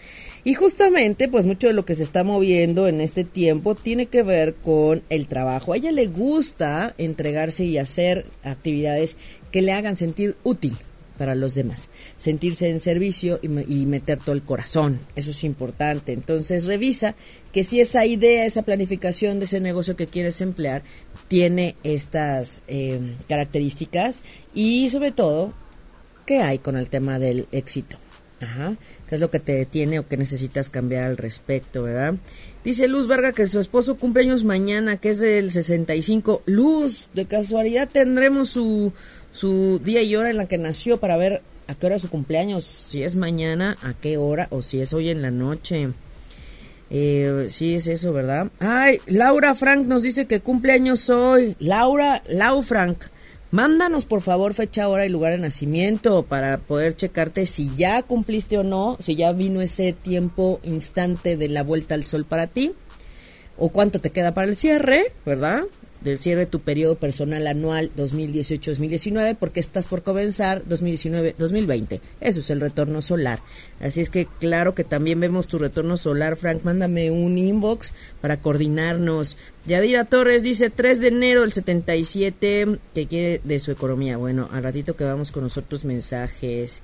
Y justamente, pues mucho de lo que se está moviendo en este tiempo tiene que ver con el trabajo. A ella le gusta entregarse y hacer actividades que le hagan sentir útil para los demás, sentirse en servicio y, meter todo el corazón, eso es importante. Entonces revisa que si esa idea, esa planificación de ese negocio que quieres emplear tiene estas eh, características y sobre todo, ¿qué hay con el tema del éxito? Ajá. ¿Qué es lo que te detiene o que necesitas cambiar al respecto, verdad? Dice Luz Verga que su esposo cumple años mañana, que es del 65. Luz, de casualidad tendremos su, su día y hora en la que nació para ver a qué hora es su cumpleaños, si es mañana, a qué hora o si es hoy en la noche. Eh, sí, es eso, ¿verdad? Ay, Laura Frank nos dice que cumpleaños hoy. Laura, Lau Frank. Mándanos por favor fecha, hora y lugar de nacimiento para poder checarte si ya cumpliste o no, si ya vino ese tiempo instante de la vuelta al sol para ti, o cuánto te queda para el cierre, ¿verdad? Del cierre de tu periodo personal anual 2018-2019 porque estás por comenzar 2019-2020. Eso es el retorno solar. Así es que claro que también vemos tu retorno solar, Frank. Mándame un inbox para coordinarnos. Yadira Torres dice 3 de enero del 77 que quiere de su economía. Bueno, al ratito que vamos con nosotros mensajes.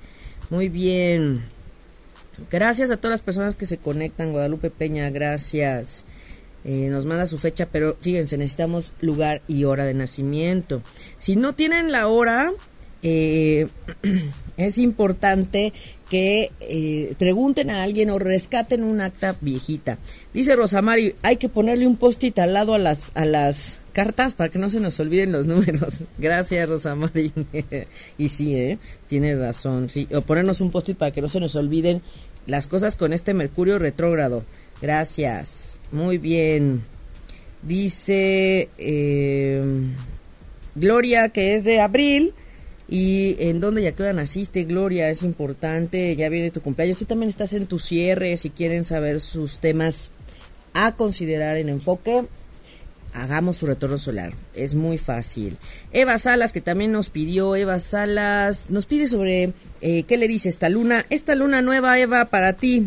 Muy bien. Gracias a todas las personas que se conectan. Guadalupe Peña, gracias. Eh, nos manda su fecha, pero fíjense, necesitamos lugar y hora de nacimiento. Si no tienen la hora, eh, *clears throat* es importante que eh, pregunten a alguien o rescaten un acta viejita. Dice Rosamari, hay que ponerle un post-it al lado a las, a las cartas para que no se nos olviden los *laughs* números. Gracias, Rosamari. *laughs* y sí, ¿eh? tiene razón. Sí, o ponernos un post-it para que no se nos olviden las cosas con este Mercurio retrógrado. Gracias. Muy bien. Dice eh, Gloria que es de abril. ¿Y en dónde y a qué hora naciste, Gloria? Es importante, ya viene tu cumpleaños. Tú también estás en tu cierre, si quieren saber sus temas a considerar en enfoque, hagamos su retorno solar. Es muy fácil. Eva Salas, que también nos pidió, Eva Salas, nos pide sobre eh, qué le dice esta luna. Esta luna nueva, Eva, para ti.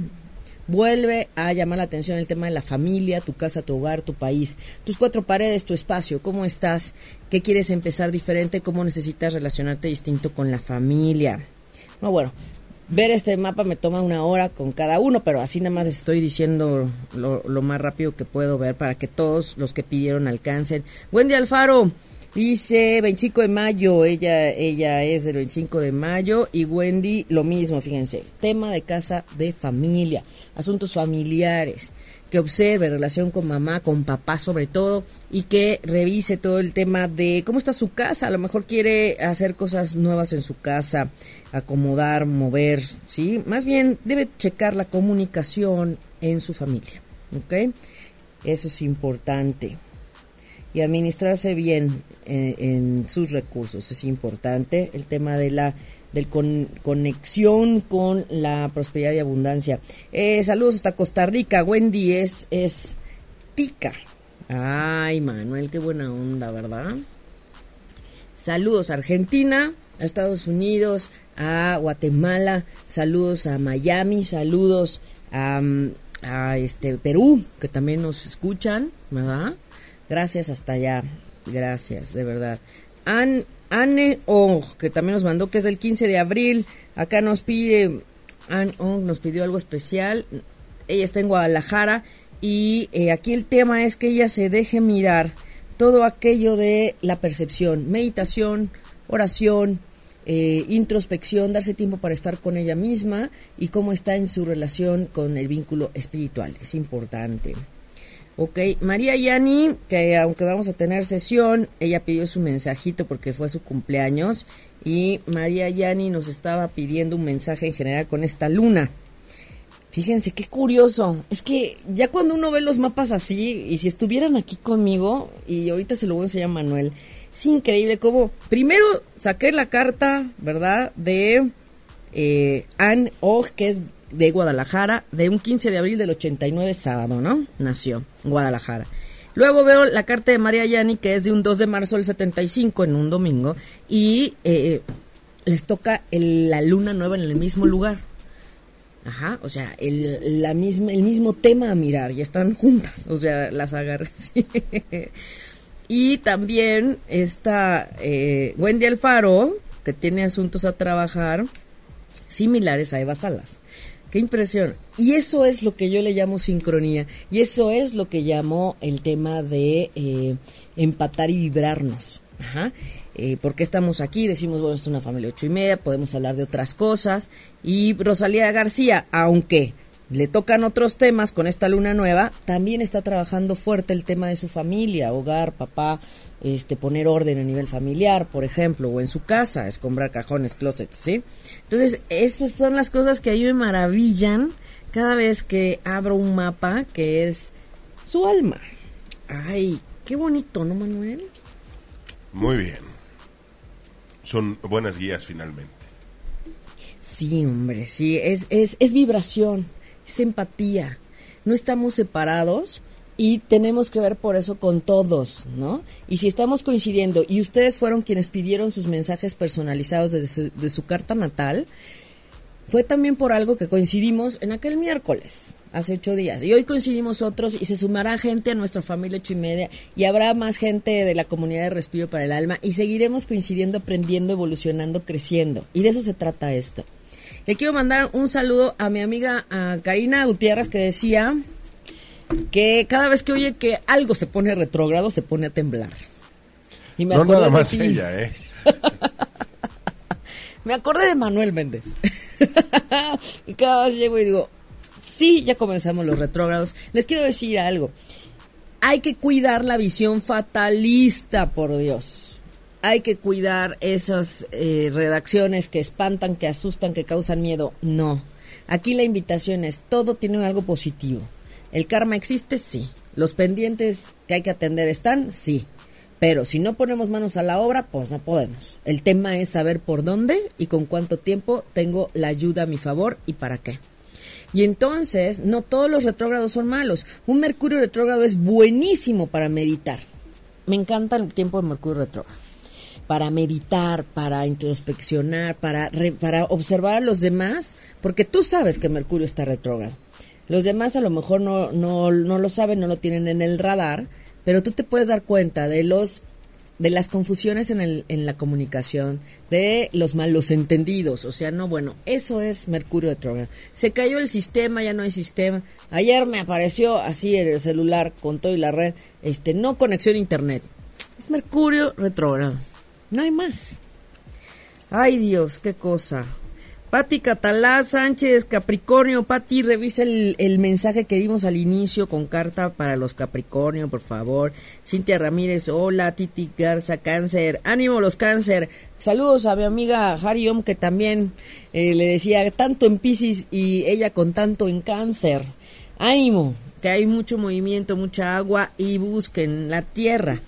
Vuelve a llamar la atención el tema de la familia, tu casa, tu hogar, tu país, tus cuatro paredes, tu espacio, cómo estás, qué quieres empezar diferente, cómo necesitas relacionarte distinto con la familia. No, bueno, ver este mapa me toma una hora con cada uno, pero así nada más estoy diciendo lo, más rápido que puedo ver para que todos los que pidieron alcancen. Wendy Alfaro dice 25 de mayo, ella, ella es del 25 de mayo y Wendy lo mismo, fíjense, tema de casa de familia, asuntos familiares que observe relación con mamá, con papá sobre todo, y que revise todo el tema de cómo está su casa. A lo mejor quiere hacer cosas nuevas en su casa, acomodar, mover, ¿sí? Más bien debe checar la comunicación en su familia, ¿ok? Eso es importante. Y administrarse bien en, en sus recursos es importante. El tema de la de con, conexión con la prosperidad y abundancia. Eh, saludos hasta Costa Rica. Wendy es, es tica. Ay, Manuel, qué buena onda, ¿verdad? Saludos a Argentina, a Estados Unidos, a Guatemala, saludos a Miami, saludos a, a este Perú, que también nos escuchan, ¿verdad? Gracias hasta allá, gracias, de verdad. Han Anne Ong, que también nos mandó, que es del 15 de abril. Acá nos pide, Anne Ong nos pidió algo especial. Ella está en Guadalajara y eh, aquí el tema es que ella se deje mirar todo aquello de la percepción, meditación, oración, eh, introspección, darse tiempo para estar con ella misma y cómo está en su relación con el vínculo espiritual. Es importante. Ok, María Yani, que aunque vamos a tener sesión, ella pidió su mensajito porque fue su cumpleaños y María Yani nos estaba pidiendo un mensaje en general con esta luna. Fíjense, qué curioso. Es que ya cuando uno ve los mapas así, y si estuvieran aquí conmigo, y ahorita se lo voy a enseñar a Manuel, es increíble cómo primero saqué la carta, ¿verdad? De eh, Anne Og, que es de Guadalajara, de un 15 de abril del 89, sábado, ¿no? Nació Guadalajara. Luego veo la carta de María Yani, que es de un 2 de marzo del 75, en un domingo, y eh, les toca la luna nueva en el mismo lugar. Ajá, o sea, el, la misma, el mismo tema a mirar, y están juntas, o sea, las agarré. *laughs* Y también está eh, Wendy Alfaro, que tiene asuntos a trabajar similares a Eva Salas. Qué impresión. Y eso es lo que yo le llamo sincronía. Y eso es lo que llamo el tema de eh, empatar y vibrarnos. Ajá. Eh, estamos aquí? Decimos, bueno, esto es una familia ocho y media, podemos hablar de otras cosas. Y Rosalía García, aunque le tocan otros temas con esta luna nueva, también está trabajando fuerte el tema de su familia, hogar, papá, este, poner orden a nivel familiar, por ejemplo, o en su casa, escombrar cajones, closets, ¿sí? Entonces, esas son las cosas que a mí me maravillan cada vez que abro un mapa que es su alma. Ay, qué bonito, ¿no, Manuel? Muy bien. Son buenas guías finalmente. Sí, hombre, sí, es, es, es vibración, es empatía. No estamos separados, y tenemos que ver por eso con todos, ¿no? Y si estamos coincidiendo y ustedes fueron quienes pidieron sus mensajes personalizados de su, de su carta natal, fue también por algo que coincidimos en aquel miércoles, hace ocho días. Y hoy coincidimos otros y se sumará gente a nuestra familia ocho y media y habrá más gente de la comunidad de Respiro para el Alma y seguiremos coincidiendo, aprendiendo, evolucionando, creciendo. Y de eso se trata esto. Le quiero mandar un saludo a mi amiga a Karina Gutiérrez que decía, que cada vez que oye que algo se pone retrógrado, se pone a temblar. Y me no nada más ella, ¿eh? *laughs* me acordé de Manuel Méndez. *laughs* y cada vez llego y digo, sí, ya comenzamos los retrógrados. Les quiero decir algo. Hay que cuidar la visión fatalista, por Dios. Hay que cuidar esas eh, redacciones que espantan, que asustan, que causan miedo. No. Aquí la invitación es, todo tiene algo positivo. ¿El karma existe? Sí. Los pendientes que hay que atender están, sí. Pero si no ponemos manos a la obra, pues no podemos. El tema es saber por dónde y con cuánto tiempo tengo la ayuda a mi favor y para qué. Y entonces, no todos los retrógrados son malos. Un Mercurio retrógrado es buenísimo para meditar. Me encanta el tiempo de Mercurio retrógrado. Para meditar, para introspeccionar, para, para observar a los demás, porque tú sabes que Mercurio está retrógrado. Los demás a lo mejor no, no, no lo saben, no lo tienen en el radar, pero tú te puedes dar cuenta de los de las confusiones en, el, en la comunicación, de los malos entendidos, o sea, no, bueno, eso es Mercurio retrógrado. Se cayó el sistema, ya no hay sistema. Ayer me apareció así en el celular con todo y la red, este, no conexión a internet. Es Mercurio retrógrado. No hay más. Ay Dios, qué cosa. Pati Catalá Sánchez, Capricornio. Pati, revisa el, mensaje que dimos al inicio con carta para los Capricornio, por favor. Cintia Ramírez, hola. Titi Garza, Cáncer. Ánimo los Cáncer. Saludos a mi amiga Hariom, que también eh, le decía tanto en Pisces y ella con tanto en Cáncer. Ánimo, que hay mucho movimiento, mucha agua y busquen la tierra.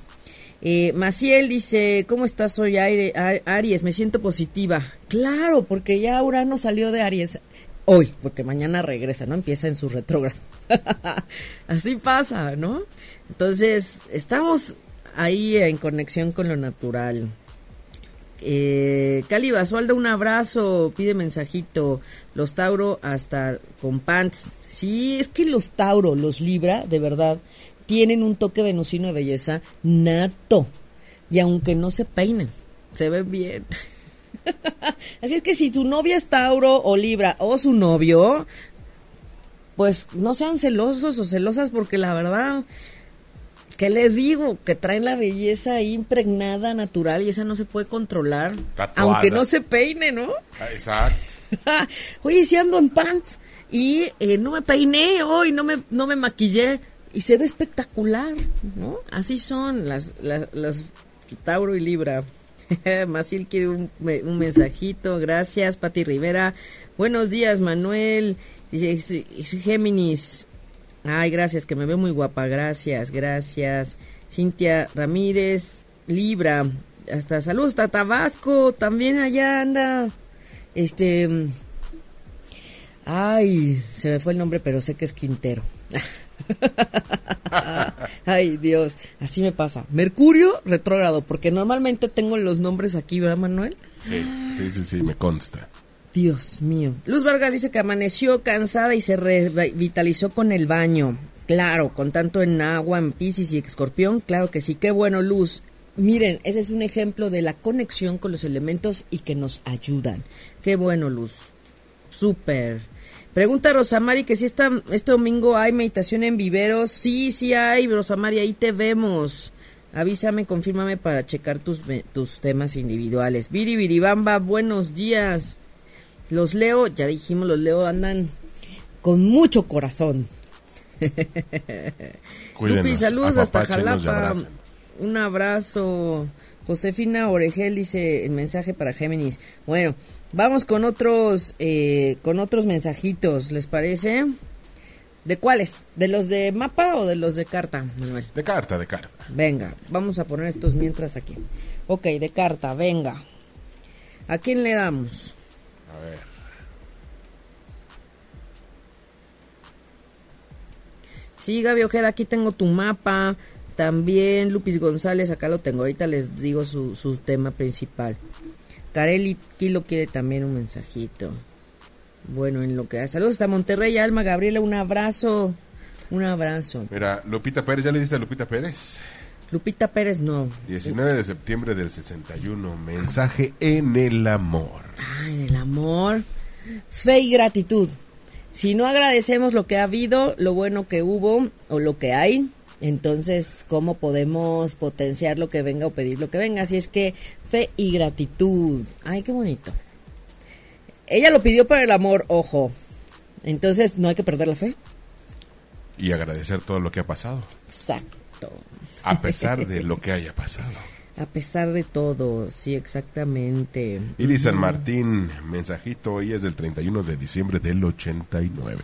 Eh, Maciel dice, ¿cómo estás hoy Aries? Me siento positiva. Claro, porque ya Urano salió de Aries hoy, porque mañana regresa, ¿no? Empieza en su retrógrado. *laughs* Así pasa, ¿no? Entonces, estamos ahí en conexión con lo natural. Eh, Cali un abrazo, pide mensajito. Los Tauro hasta con pants. Sí, es que los Tauro, los Libra, de verdad, tienen un toque venusino de belleza nato. Y aunque no se peinen, se ven bien. *laughs* Así es que si tu novia es Tauro o Libra o su novio, pues no sean celosos o celosas porque la verdad, ¿qué les digo? Que traen la belleza impregnada, natural y esa no se puede controlar. Aunque no se peine, ¿no? Ah, exacto. *laughs* Oye, si ando en pants y eh, no me peiné hoy, no me, no me maquillé y se ve espectacular, ¿no? Así son las, las, Tauro y Libra. *laughs* Maciel quiere un, un, mensajito, gracias, Pati Rivera. Buenos días, Manuel. Dice, Géminis. Ay, gracias, que me veo muy guapa, gracias, gracias. Cintia Ramírez, Libra. Hasta saludos, hasta Tabasco, también allá anda. Este. Ay, se me fue el nombre, pero sé que es Quintero. *laughs* *laughs* Ay, Dios, así me pasa. Mercurio retrógrado, porque normalmente tengo los nombres aquí, ¿verdad, Manuel? Sí, sí, sí, sí, me consta. Dios mío. Luz Vargas dice que amaneció cansada y se revitalizó con el baño. Claro, con tanto en agua, en Pisces y Escorpión, claro que sí. Qué bueno, Luz. Miren, ese es un ejemplo de la conexión con los elementos y que nos ayudan. Qué bueno, Luz. Súper. Pregunta Rosamari que si esta, este domingo hay meditación en viveros. Sí, sí hay, Rosamari, ahí te vemos. Avísame, confírmame para checar tus, tus temas individuales. Viri Viribamba, buenos días. Los leo, ya dijimos, los leo andan con mucho corazón. *laughs* Lupi, saludos hasta Jalapa. Un abrazo. Josefina Oregel dice el mensaje para Géminis. Bueno, Vamos con otros, eh, con otros mensajitos, ¿les parece? ¿De cuáles? ¿De los de mapa o de los de carta, Manuel? De carta, de carta. Venga, vamos a poner estos mientras aquí. Ok, de carta, venga. ¿A quién le damos? A ver. Sí, Gaby Ojeda, aquí tengo tu mapa. También Lupis González, acá lo tengo. Ahorita les digo su, su tema principal. Carelli Kilo quiere también un mensajito. Bueno, en lo que... Saludos hasta Monterrey, Alma Gabriela, un abrazo. Un abrazo. Mira, Lupita Pérez, ¿ya le diste a Lupita Pérez? Lupita Pérez no. 19 de septiembre del 61, mensaje en el amor. Ah, en el amor. Fe y gratitud. Si no agradecemos lo que ha habido, lo bueno que hubo o lo que hay, entonces, ¿cómo podemos potenciar lo que venga o pedir lo que venga? Así es que fe y gratitud. Ay, qué bonito. Ella lo pidió para el amor, ojo. Entonces, no hay que perder la fe. Y agradecer todo lo que ha pasado. Exacto. A pesar *laughs* de lo que haya pasado. A pesar de todo, sí, exactamente. Ili San Martín, mensajito, hoy es del 31 de diciembre del 89.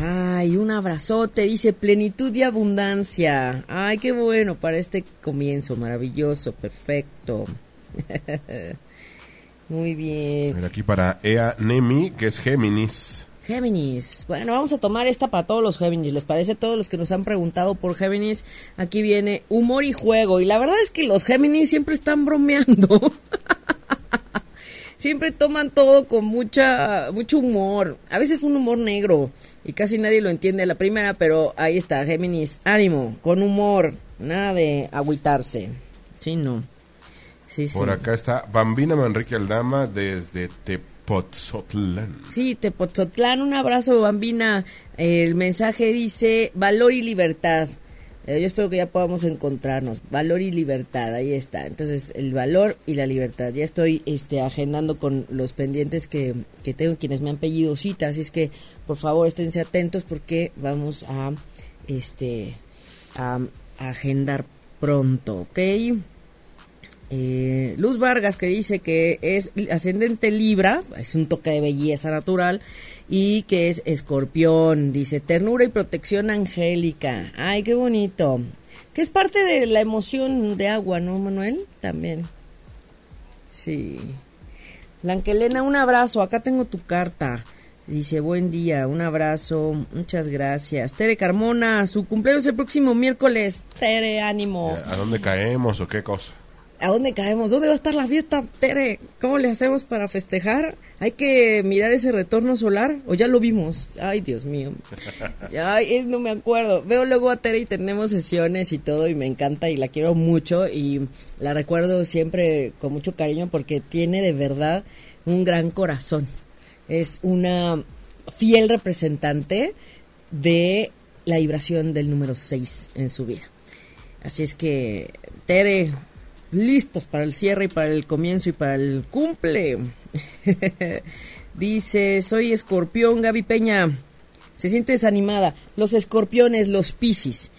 Ay, un abrazote, dice plenitud y abundancia. Ay, qué bueno para este comienzo, maravilloso, perfecto. *laughs* Muy bien. aquí para Ea Nemi, que es Géminis. Géminis. Bueno, vamos a tomar esta para todos los Géminis. ¿Les parece? Todos los que nos han preguntado por Géminis, aquí viene humor y juego. Y la verdad es que los Géminis siempre están bromeando. *laughs* siempre toman todo con mucha mucho humor. A veces un humor negro y casi nadie lo entiende a la primera, pero ahí está, Géminis, ánimo, con humor, nada de agüitarse. Sí, no. Sí, por acá está Bambina Manrique Aldama desde Tep Tepotzotlán. Sí, Tepotzotlán, un abrazo, bambina. El mensaje dice valor y libertad. Eh, yo espero que ya podamos encontrarnos. Valor y libertad, ahí está. Entonces, el valor y la libertad. Ya estoy este, agendando con los pendientes que, que tengo, quienes me han pedido cita. Así es que, por favor, esténse atentos porque vamos a, este, a agendar pronto, ¿ok? Eh, Luz Vargas que dice que es ascendente Libra, es un toque de belleza natural, y que es escorpión, dice ternura y protección angélica. Ay, qué bonito. Que es parte de la emoción de agua, ¿no, Manuel? También. Sí. Blanquelena, un abrazo, acá tengo tu carta. Dice, buen día, un abrazo, muchas gracias. Tere Carmona, su cumpleaños el próximo miércoles. Tere, ánimo. ¿A dónde caemos o qué cosa? ¿A dónde caemos? ¿Dónde va a estar la fiesta, Tere? ¿Cómo le hacemos para festejar? ¿Hay que mirar ese retorno solar o ya lo vimos? Ay, Dios mío. *laughs* Ay, no me acuerdo. Veo luego a Tere y tenemos sesiones y todo y me encanta y la quiero mucho y la recuerdo siempre con mucho cariño porque tiene de verdad un gran corazón. Es una fiel representante de la vibración del número 6 en su vida. Así es que, Tere, listos para el cierre y para el comienzo y para el cumple. *laughs* Dice, soy escorpión, Gaby Peña. Se siente desanimada. Los escorpiones, los piscis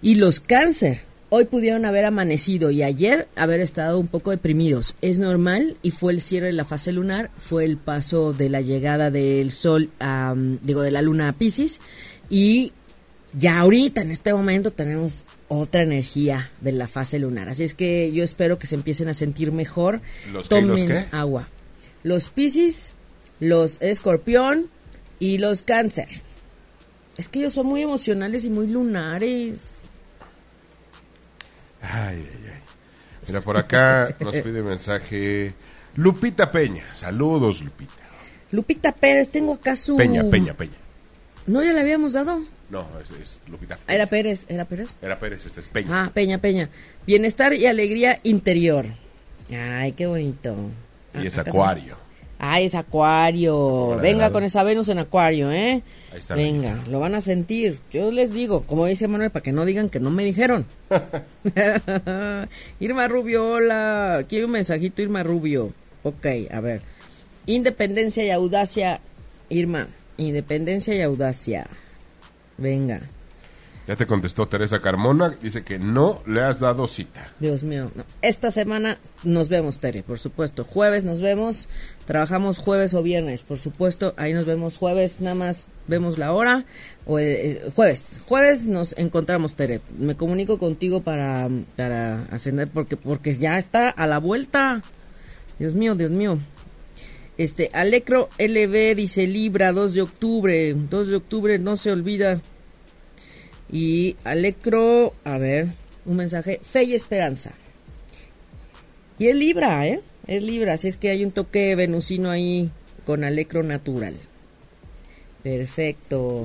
y los cáncer. Hoy pudieron haber amanecido y ayer haber estado un poco deprimidos. Es normal y fue el cierre de la fase lunar, fue el paso de la llegada del sol, a, digo, de la luna a Piscis y ya ahorita, en este momento, tenemos otra energía de la fase lunar. Así es que yo espero que se empiecen a sentir mejor. ¿Los Tomen qué? agua. Los Piscis, los Escorpión y los Cáncer. Es que ellos son muy emocionales y muy lunares. Ay, ay, ay. Mira, por acá nos pide mensaje Lupita Peña. Saludos, Lupita. Lupita Pérez, tengo acá su... Peña, Peña, Peña. ¿No ya le habíamos dado? No, es, Lupita. Era Pérez, era Pérez. Era Pérez, este es Peña. Ah, Peña, Peña. Bienestar y alegría interior. Ay, qué bonito. Y es Acuario. Ay, es Acuario. Venga con esa Venus en Acuario, ¿eh? Ahí está Venga, lo van a sentir. Yo les digo, como dice Manuel, para que no digan que no me dijeron. *laughs* Irma Rubio, hola. Quiero un mensajito, Irma Rubio. Ok, a ver. Independencia y audacia, Irma. Independencia y audacia. Venga. Ya te contestó Teresa Carmona, dice que no le has dado cita. Dios mío, esta semana nos vemos, Tere, por supuesto. Jueves nos vemos, trabajamos jueves o viernes, por supuesto. Ahí nos vemos jueves, nada más vemos la hora. O eh, eh, jueves, jueves nos encontramos, Tere. Me comunico contigo para, para ascender porque, porque ya está a la vuelta. Dios mío, Dios mío. Este, Alecro LB dice Libra, 2 de octubre. 2 de octubre, no se olvida. Y Alecro, a ver, un mensaje, fe y esperanza. Y es Libra, ¿eh? Es Libra, así es que hay un toque venusino ahí con Alecro natural. Perfecto.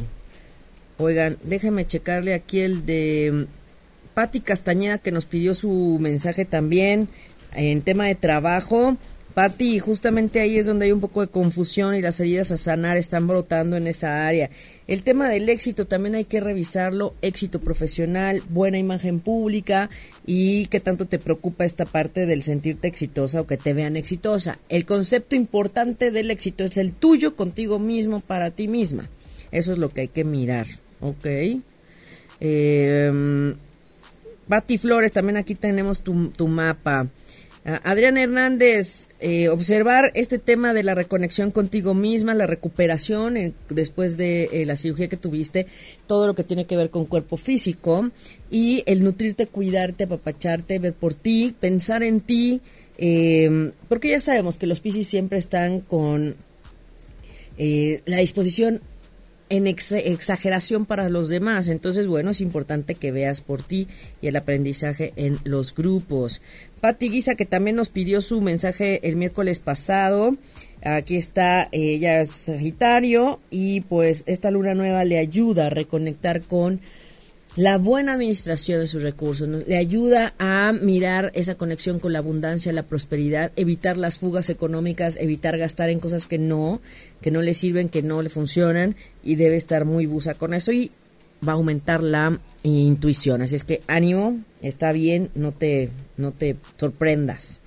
Oigan, déjenme checarle aquí el de mm, Patti Castañeda que nos pidió su mensaje también en tema de trabajo. Pati, justamente ahí es donde hay un poco de confusión y las heridas a sanar están brotando en esa área. El tema del éxito también hay que revisarlo, éxito profesional, buena imagen pública y qué tanto te preocupa esta parte del sentirte exitosa o que te vean exitosa. El concepto importante del éxito es el tuyo contigo mismo, para ti misma. Eso es lo que hay que mirar, ¿ok? Eh, Flores, también aquí tenemos tu mapa. Ah, Adrián Hernández, eh, observar este tema de la reconexión contigo misma, la recuperación eh, después de eh, la cirugía que tuviste, todo lo que tiene que ver con cuerpo físico y el nutrirte, cuidarte, apapacharte, ver por ti, pensar en ti, porque ya sabemos que los piscis siempre están con la disposición en exageración para los demás. Entonces, bueno, es importante que veas por ti y el aprendizaje en los grupos. Pati Guisa, que también nos pidió su mensaje el miércoles pasado. Aquí está, ella es Sagitario y pues esta luna nueva le ayuda a reconectar con la buena administración de sus recursos, le ayuda a mirar esa conexión con la abundancia, la prosperidad, evitar las fugas económicas, evitar gastar en cosas que no, que no le sirven, que no le funcionan y debe estar muy busa con eso y va a aumentar la intuición. Así es que ánimo, está bien, no te, no te sorprendas.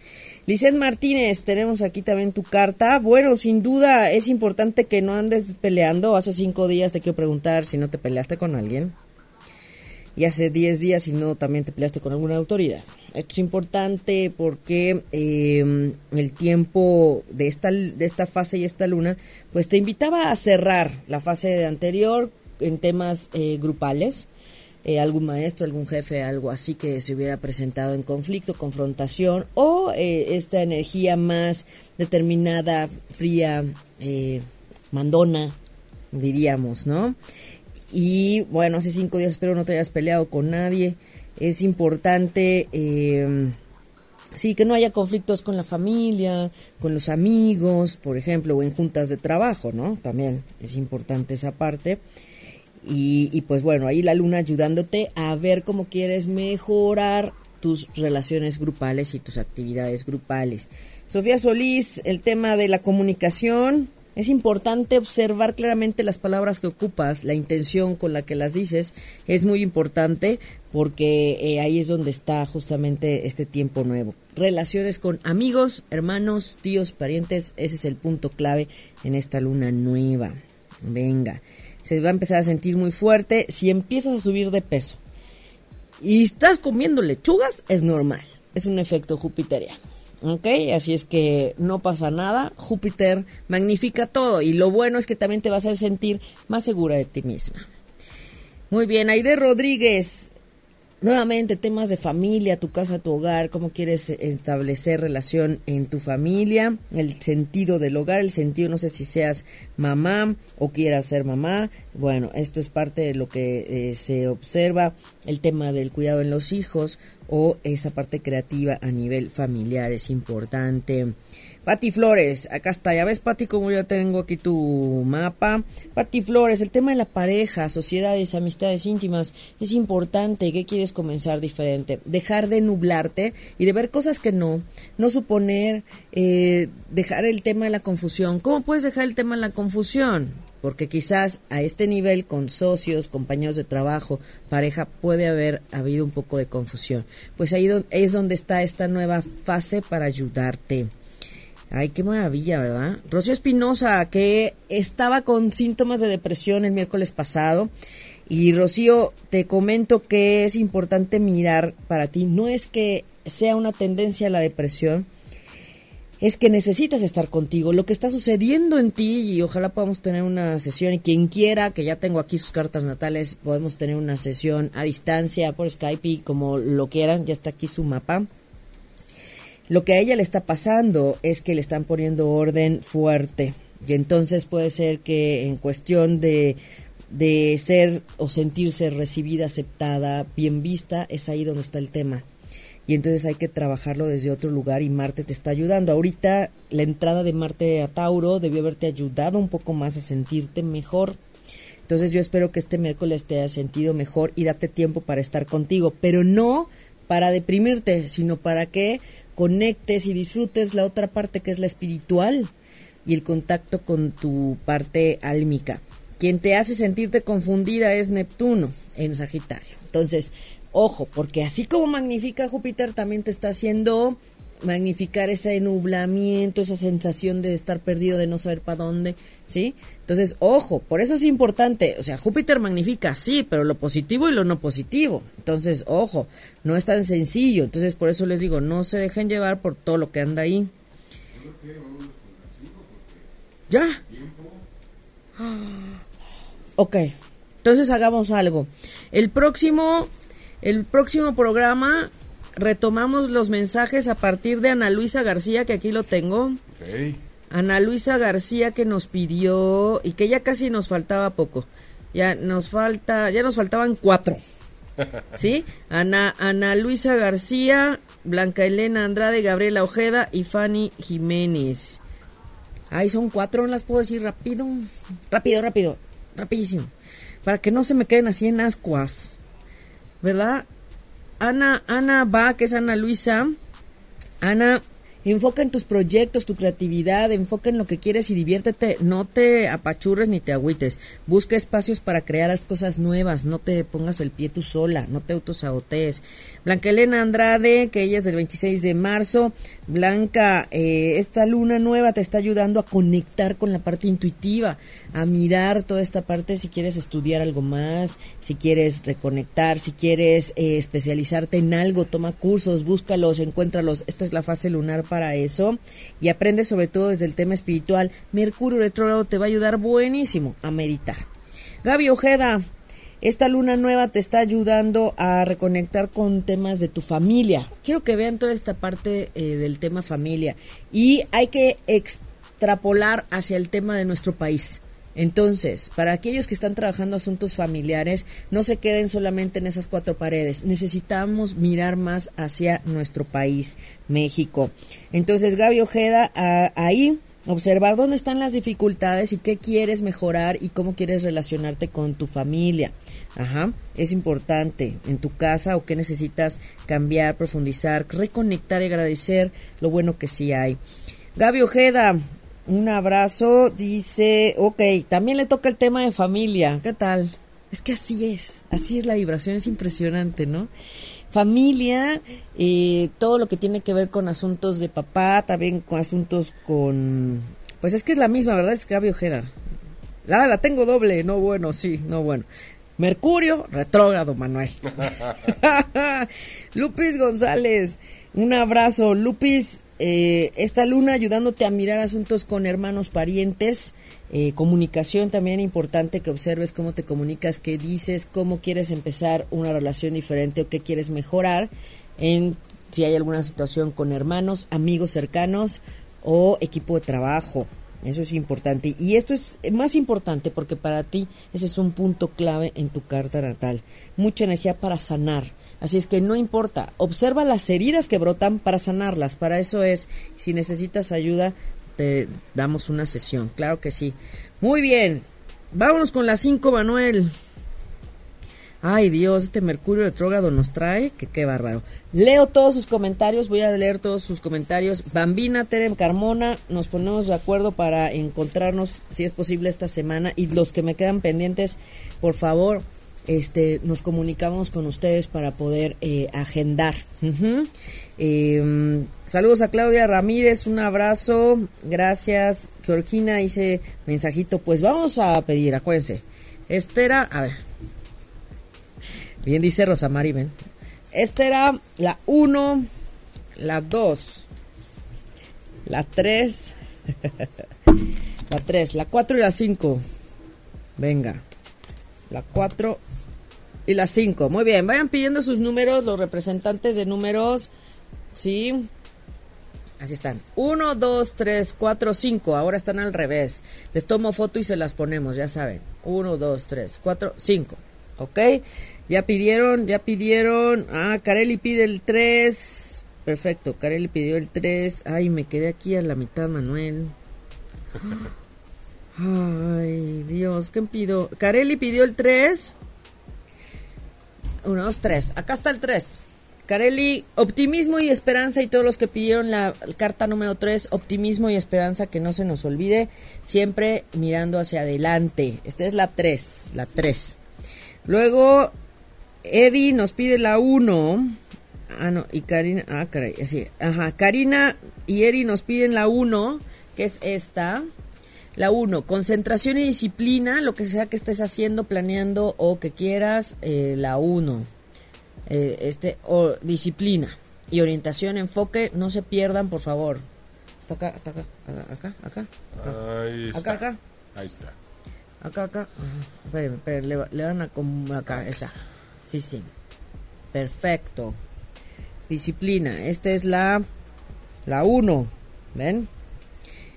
Lizeth Martínez, tenemos aquí también tu carta. Bueno, sin duda es importante que no andes peleando. Hace cinco días te quiero preguntar si no te peleaste con alguien y hace 10 días y no también te peleaste con alguna autoridad. Esto es importante porque eh, el tiempo de esta, de esta fase y esta luna, pues te invitaba a cerrar la fase anterior en temas eh, grupales. Eh, algún maestro, algún jefe, algo así que se hubiera presentado en conflicto, confrontación, o esta energía más determinada, fría, mandona, diríamos, ¿no? Y bueno, hace cinco días espero no te hayas peleado con nadie. Es importante, eh, sí, que no haya conflictos con la familia, con los amigos, por ejemplo, o en juntas de trabajo, ¿no? También es importante esa parte. Y, y pues bueno, ahí la luna ayudándote a ver cómo quieres mejorar tus relaciones grupales y tus actividades grupales. Sofía Solís, el tema de la comunicación, es importante observar claramente las palabras que ocupas, la intención con la que las dices, es muy importante porque eh, ahí es donde está justamente este tiempo nuevo. Relaciones con amigos, hermanos, tíos, parientes, ese es el punto clave en esta luna nueva. Venga, se va a empezar a sentir muy fuerte si empiezas a subir de peso y estás comiendo lechugas, es normal, es un efecto jupiteriano. ¿Ok? Así es que no pasa nada. Júpiter magnifica todo y lo bueno es que también te va a hacer sentir más segura de ti misma. Muy bien, Aide Rodríguez. Nuevamente, temas de familia, tu casa, tu hogar, cómo quieres establecer relación en tu familia, el sentido del hogar, el sentido, no sé si seas mamá o quieras ser mamá. Bueno, esto es parte de lo que eh, se observa, el tema del cuidado en los hijos, o esa parte creativa a nivel familiar es importante. Pati Flores, acá está, ya ves Pati como yo tengo aquí tu mapa. Pati Flores, el tema de la pareja, sociedades, amistades íntimas, es importante. ¿Qué quieres comenzar diferente? Dejar de nublarte y de ver cosas que no, no suponer, eh, dejar el tema de la confusión. ¿Cómo puedes dejar el tema de la confusión? Porque quizás a este nivel con socios, compañeros de trabajo, pareja, puede haber habido un poco de confusión. Pues ahí es donde está esta nueva fase para ayudarte. Ay, qué maravilla, ¿verdad? Rocío Espinosa, que estaba con síntomas de depresión el miércoles pasado. Y Rocío, te comento que es importante mirar para ti. No es que sea una tendencia a la depresión, es que necesitas estar contigo, lo que está sucediendo en ti y ojalá podamos tener una sesión y quien quiera, que ya tengo aquí sus cartas natales, podemos tener una sesión a distancia por Skype y como lo quieran, ya está aquí su mapa. Lo que a ella le está pasando es que le están poniendo orden fuerte y entonces puede ser que en cuestión de de ser o sentirse recibida, aceptada, bien vista, es ahí donde está el tema y entonces hay que trabajarlo desde otro lugar y Marte te está ayudando. Ahorita la entrada de Marte a Tauro debió haberte ayudado un poco más a sentirte mejor. Entonces yo espero que este miércoles te haya sentido mejor y date tiempo para estar contigo, pero no para deprimirte, sino para que conectes y disfrutes la otra parte que es la espiritual y el contacto con tu parte álmica. Quien te hace sentirte confundida es Neptuno en Sagitario. Entonces, Ojo, porque así como magnifica Júpiter, también te está haciendo magnificar ese nublamiento, esa sensación de estar perdido, de no saber para dónde, ¿sí? Entonces, ojo, por eso es importante, o sea, Júpiter magnifica, sí, pero lo positivo y lo no positivo. Entonces, ojo, no es tan sencillo. Entonces, por eso les digo, no se dejen llevar por todo lo que anda ahí. ¿Ya? Ok, entonces hagamos algo. El próximo, el próximo programa retomamos los mensajes a partir de Ana Luisa García, que aquí lo tengo. Ana Luisa García que nos pidió y que ya casi nos faltaba poco. Ya nos falta, ya nos faltaban cuatro. *laughs* ¿Sí? Ana, Ana Luisa García, Blanca Elena Andrade, Gabriela Ojeda y Fanny Jiménez. Ay, son cuatro, las puedo decir rápido. Rápido, rápido, rapidísimo. Para que no se me queden así en ascuas. ¿Verdad? Ana, Ana va, que es Ana Luisa. Ana, enfoca en tus proyectos, tu creatividad, enfoca en lo que quieres y diviértete. No te apachurres ni te agüites. Busca espacios para crear las cosas nuevas. No te pongas el pie tú sola. No te autosabotees. Blanca Elena Andrade, que ella es del 26 de marzo. Blanca, eh, esta luna nueva te está ayudando a conectar con la parte intuitiva, a mirar toda esta parte si quieres estudiar algo más, si quieres reconectar, si quieres eh, especializarte en algo, toma cursos, búscalos, encuéntralos. Esta es la fase lunar para eso y aprende sobre todo desde el tema espiritual. Mercurio retrógrado te va a ayudar buenísimo a meditar. Gaby Ojeda, esta luna nueva te está ayudando a reconectar con temas de tu familia. Quiero que vean toda esta parte eh, del tema familia. Y hay que extrapolar hacia el tema de nuestro país. Entonces, para aquellos que están trabajando asuntos familiares, no se queden solamente en esas cuatro paredes. Necesitamos mirar más hacia nuestro país, México. Entonces, Gaby Ojeda, ahí observar dónde están las dificultades y qué quieres mejorar y cómo quieres relacionarte con tu familia. Ajá, es importante en tu casa o qué necesitas cambiar, profundizar, reconectar y agradecer lo bueno que sí hay. Gaby Ojeda, un abrazo, dice, ok, también le toca el tema de familia, ¿qué tal? Es que así es, así es la vibración, es impresionante, ¿no? familia, eh, todo lo que tiene que ver con asuntos de papá, también con asuntos con... Pues es que es la misma, ¿verdad? Es Gaby Ojeda. Ah, la tengo doble, no bueno, sí, no bueno. Mercurio, retrógrado, Manuel. *laughs* *laughs* Lupis González, un abrazo. Lupis, eh, esta luna ayudándote a mirar asuntos con hermanos, parientes, eh, comunicación también importante que observes cómo te comunicas, qué dices, cómo quieres empezar una relación diferente o qué quieres mejorar en si hay alguna situación con hermanos, amigos cercanos o equipo de trabajo. Eso es importante. Y esto es más importante porque para ti ese es un punto clave en tu carta natal. Mucha energía para sanar. Así es que no importa, observa las heridas que brotan para sanarlas. Para eso es, si necesitas ayuda, damos una sesión, claro que sí. Muy bien, vámonos con las 5, Manuel. Ay Dios, este Mercurio retrógrado nos trae, que qué bárbaro. Leo todos sus comentarios, voy a leer todos sus comentarios. Bambina, Terem Carmona, nos ponemos de acuerdo para encontrarnos, si es posible, esta semana. Y los que me quedan pendientes, por favor, este, nos comunicamos con ustedes para poder eh, agendar. Em, saludos a Claudia Ramírez, un abrazo, gracias. Georgina dice mensajito, pues vamos a pedir, acuérdense. Estera, a ver. Bien dice Rosa ven. Esta era la 1, la 2, la 3, *laughs* la 3, la 4 y la 5. Venga. La 4 y la 5. Muy bien, vayan pidiendo sus números, los representantes de números. Sí. Así están. 1, 2, 3, 4, 5. Ahora están al revés. Les tomo foto y se las ponemos, ya saben. 1, 2, 3, 4, 5. ¿Ok? Ya pidieron, ya pidieron. Ah, Carelli pide el 3. Perfecto, Carelli pidió el 3. Ay, me quedé aquí a la mitad, Manuel. *laughs* Ay, Dios, ¿qué pido? Carelli pidió el 3. Uno, dos, tres. Acá está el tres. Carelli, optimismo y esperanza y todos los que pidieron la carta número tres, optimismo y esperanza, que no se nos olvide, siempre mirando hacia adelante. Esta es la tres, la tres. Luego, Eddie nos pide la uno. ah, no, y Karina, ah, caray, así, ajá, Karina y Eri nos piden la 1, que es esta. La 1, concentración y disciplina, lo que sea que estés haciendo, planeando o que quieras, eh, la 1. Eh, este, o disciplina y orientación, enfoque, no se pierdan, por favor. Está acá, está acá, acá, acá, acá. Ahí está. Acá, acá. Ahí está. Acá, acá. Espérenme, espérenme, le, le van a como acá, está. Sí, sí. Perfecto. Disciplina. Esta es la la 1. ¿Ven?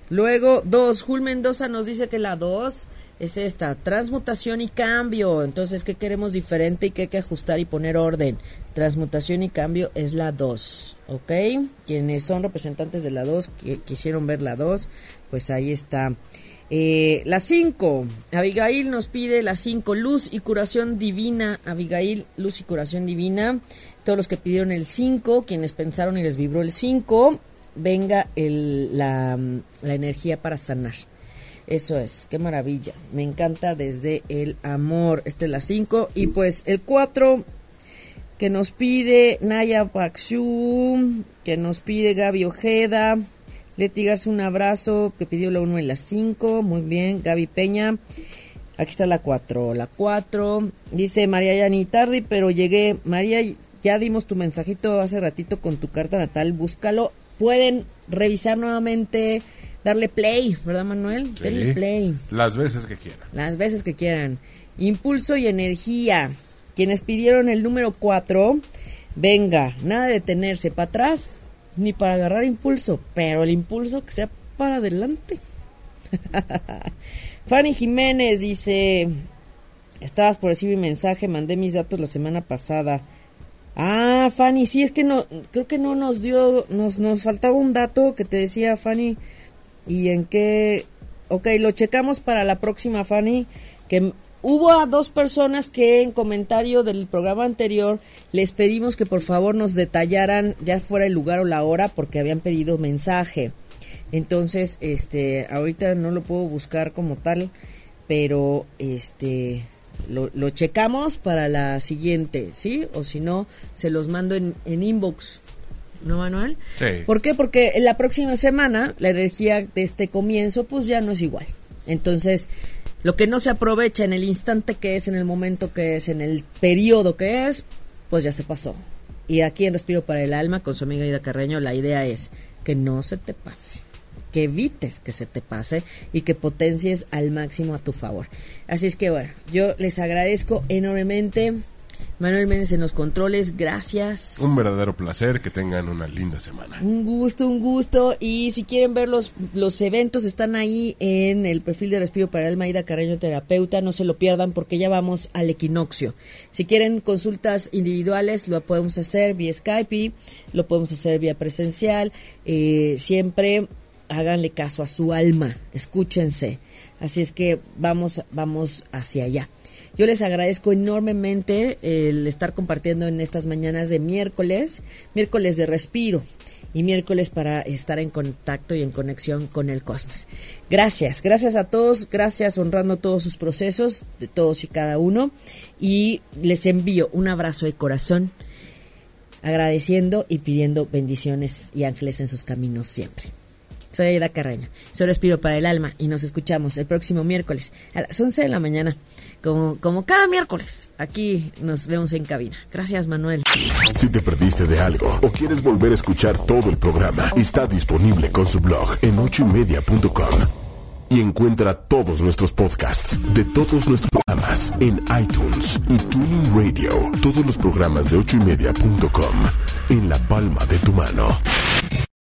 Luego, 2. Jul Mendoza nos dice que la 2 es esta, transmutación y cambio. Entonces, ¿qué queremos diferente y qué hay que ajustar y poner orden? Transmutación y cambio es la 2, ¿ok? Quienes son representantes de la 2, que quisieron ver la 2, pues ahí está. Eh, la 5, Abigail nos pide la 5, luz y curación divina. Abigail, luz y curación divina. Todos los que pidieron el 5, quienes pensaron y les vibró el 5, venga la energía para sanar. Eso es, qué maravilla. Me encanta desde el amor. Esta es la 5. Y pues el 4 que nos pide Naya Paxiu, que nos pide Gaby Ojeda. Leti Garza, un abrazo, que pidió la 1 en la 5. Muy bien, Gaby Peña. Aquí está la 4. La 4. Dice María, ya ni tarde, pero llegué. María, ya dimos tu mensajito hace ratito con tu carta natal. Búscalo. Pueden revisar nuevamente, darle play, ¿verdad, Manuel? Sí. Denle play. Las veces que quieran. Las veces que quieran. Impulso y energía. Quienes pidieron el número 4, venga, nada de detenerse para atrás ni para agarrar impulso, pero el impulso que sea para adelante. *laughs* Fanny Jiménez dice, estabas por recibir mi mensaje, mandé mis datos la semana pasada. Ah, Fanny, sí, es que no, creo que no nos dio, nos, nos faltaba un dato que te decía Fanny, y en qué, ok, lo checamos para la próxima, Fanny, que hubo a dos personas que en comentario del programa anterior les pedimos que por favor nos detallaran ya fuera el lugar o la hora porque habían pedido mensaje. Entonces, este, ahorita no lo puedo buscar como tal, pero este, lo, lo checamos para la siguiente, ¿sí? O si no, se los mando en, en inbox. ¿No, Manuel? Sí. ¿Por qué? Porque en la próxima semana la energía de este comienzo pues ya no es igual. Entonces, lo que no se aprovecha en el instante que es, en el momento que es, en el periodo que es, pues ya se pasó. Y aquí en Respiro para el Alma, con su amiga Ida Carreño, la idea es que no se te pase, que evites que se te pase y que potencies al máximo a tu favor. Así es que bueno, yo les agradezco enormemente. Manuel Méndez en los controles, gracias. Un verdadero placer, que tengan una linda semana. Un gusto, un gusto. Y si quieren ver los, los eventos, están ahí en el perfil de Respiro para el Maida Carreño Terapeuta. No se lo pierdan porque ya vamos al equinoccio. Si quieren consultas individuales, lo podemos hacer vía Skype, lo podemos hacer vía presencial. Eh, siempre háganle caso a su alma, escúchense. Así es que vamos, vamos hacia allá. Yo les agradezco enormemente el estar compartiendo en estas mañanas de miércoles, miércoles de respiro y miércoles para estar en contacto y en conexión con el cosmos. Gracias, gracias a todos, gracias honrando todos sus procesos de todos y cada uno y les envío un abrazo de corazón agradeciendo y pidiendo bendiciones y ángeles en sus caminos siempre. Soy Aida Carreño, soy Respiro para el Alma y nos escuchamos el próximo miércoles a las 11 de la mañana, como, como cada miércoles. Aquí nos vemos en cabina. Gracias, Manuel. Si te perdiste de algo o quieres volver a escuchar todo el programa, está disponible con su blog en ochoymedia.com. Y encuentra todos nuestros podcasts de todos nuestros programas en iTunes y Tuning Radio. Todos los programas de ochoymedia.com en la palma de tu mano.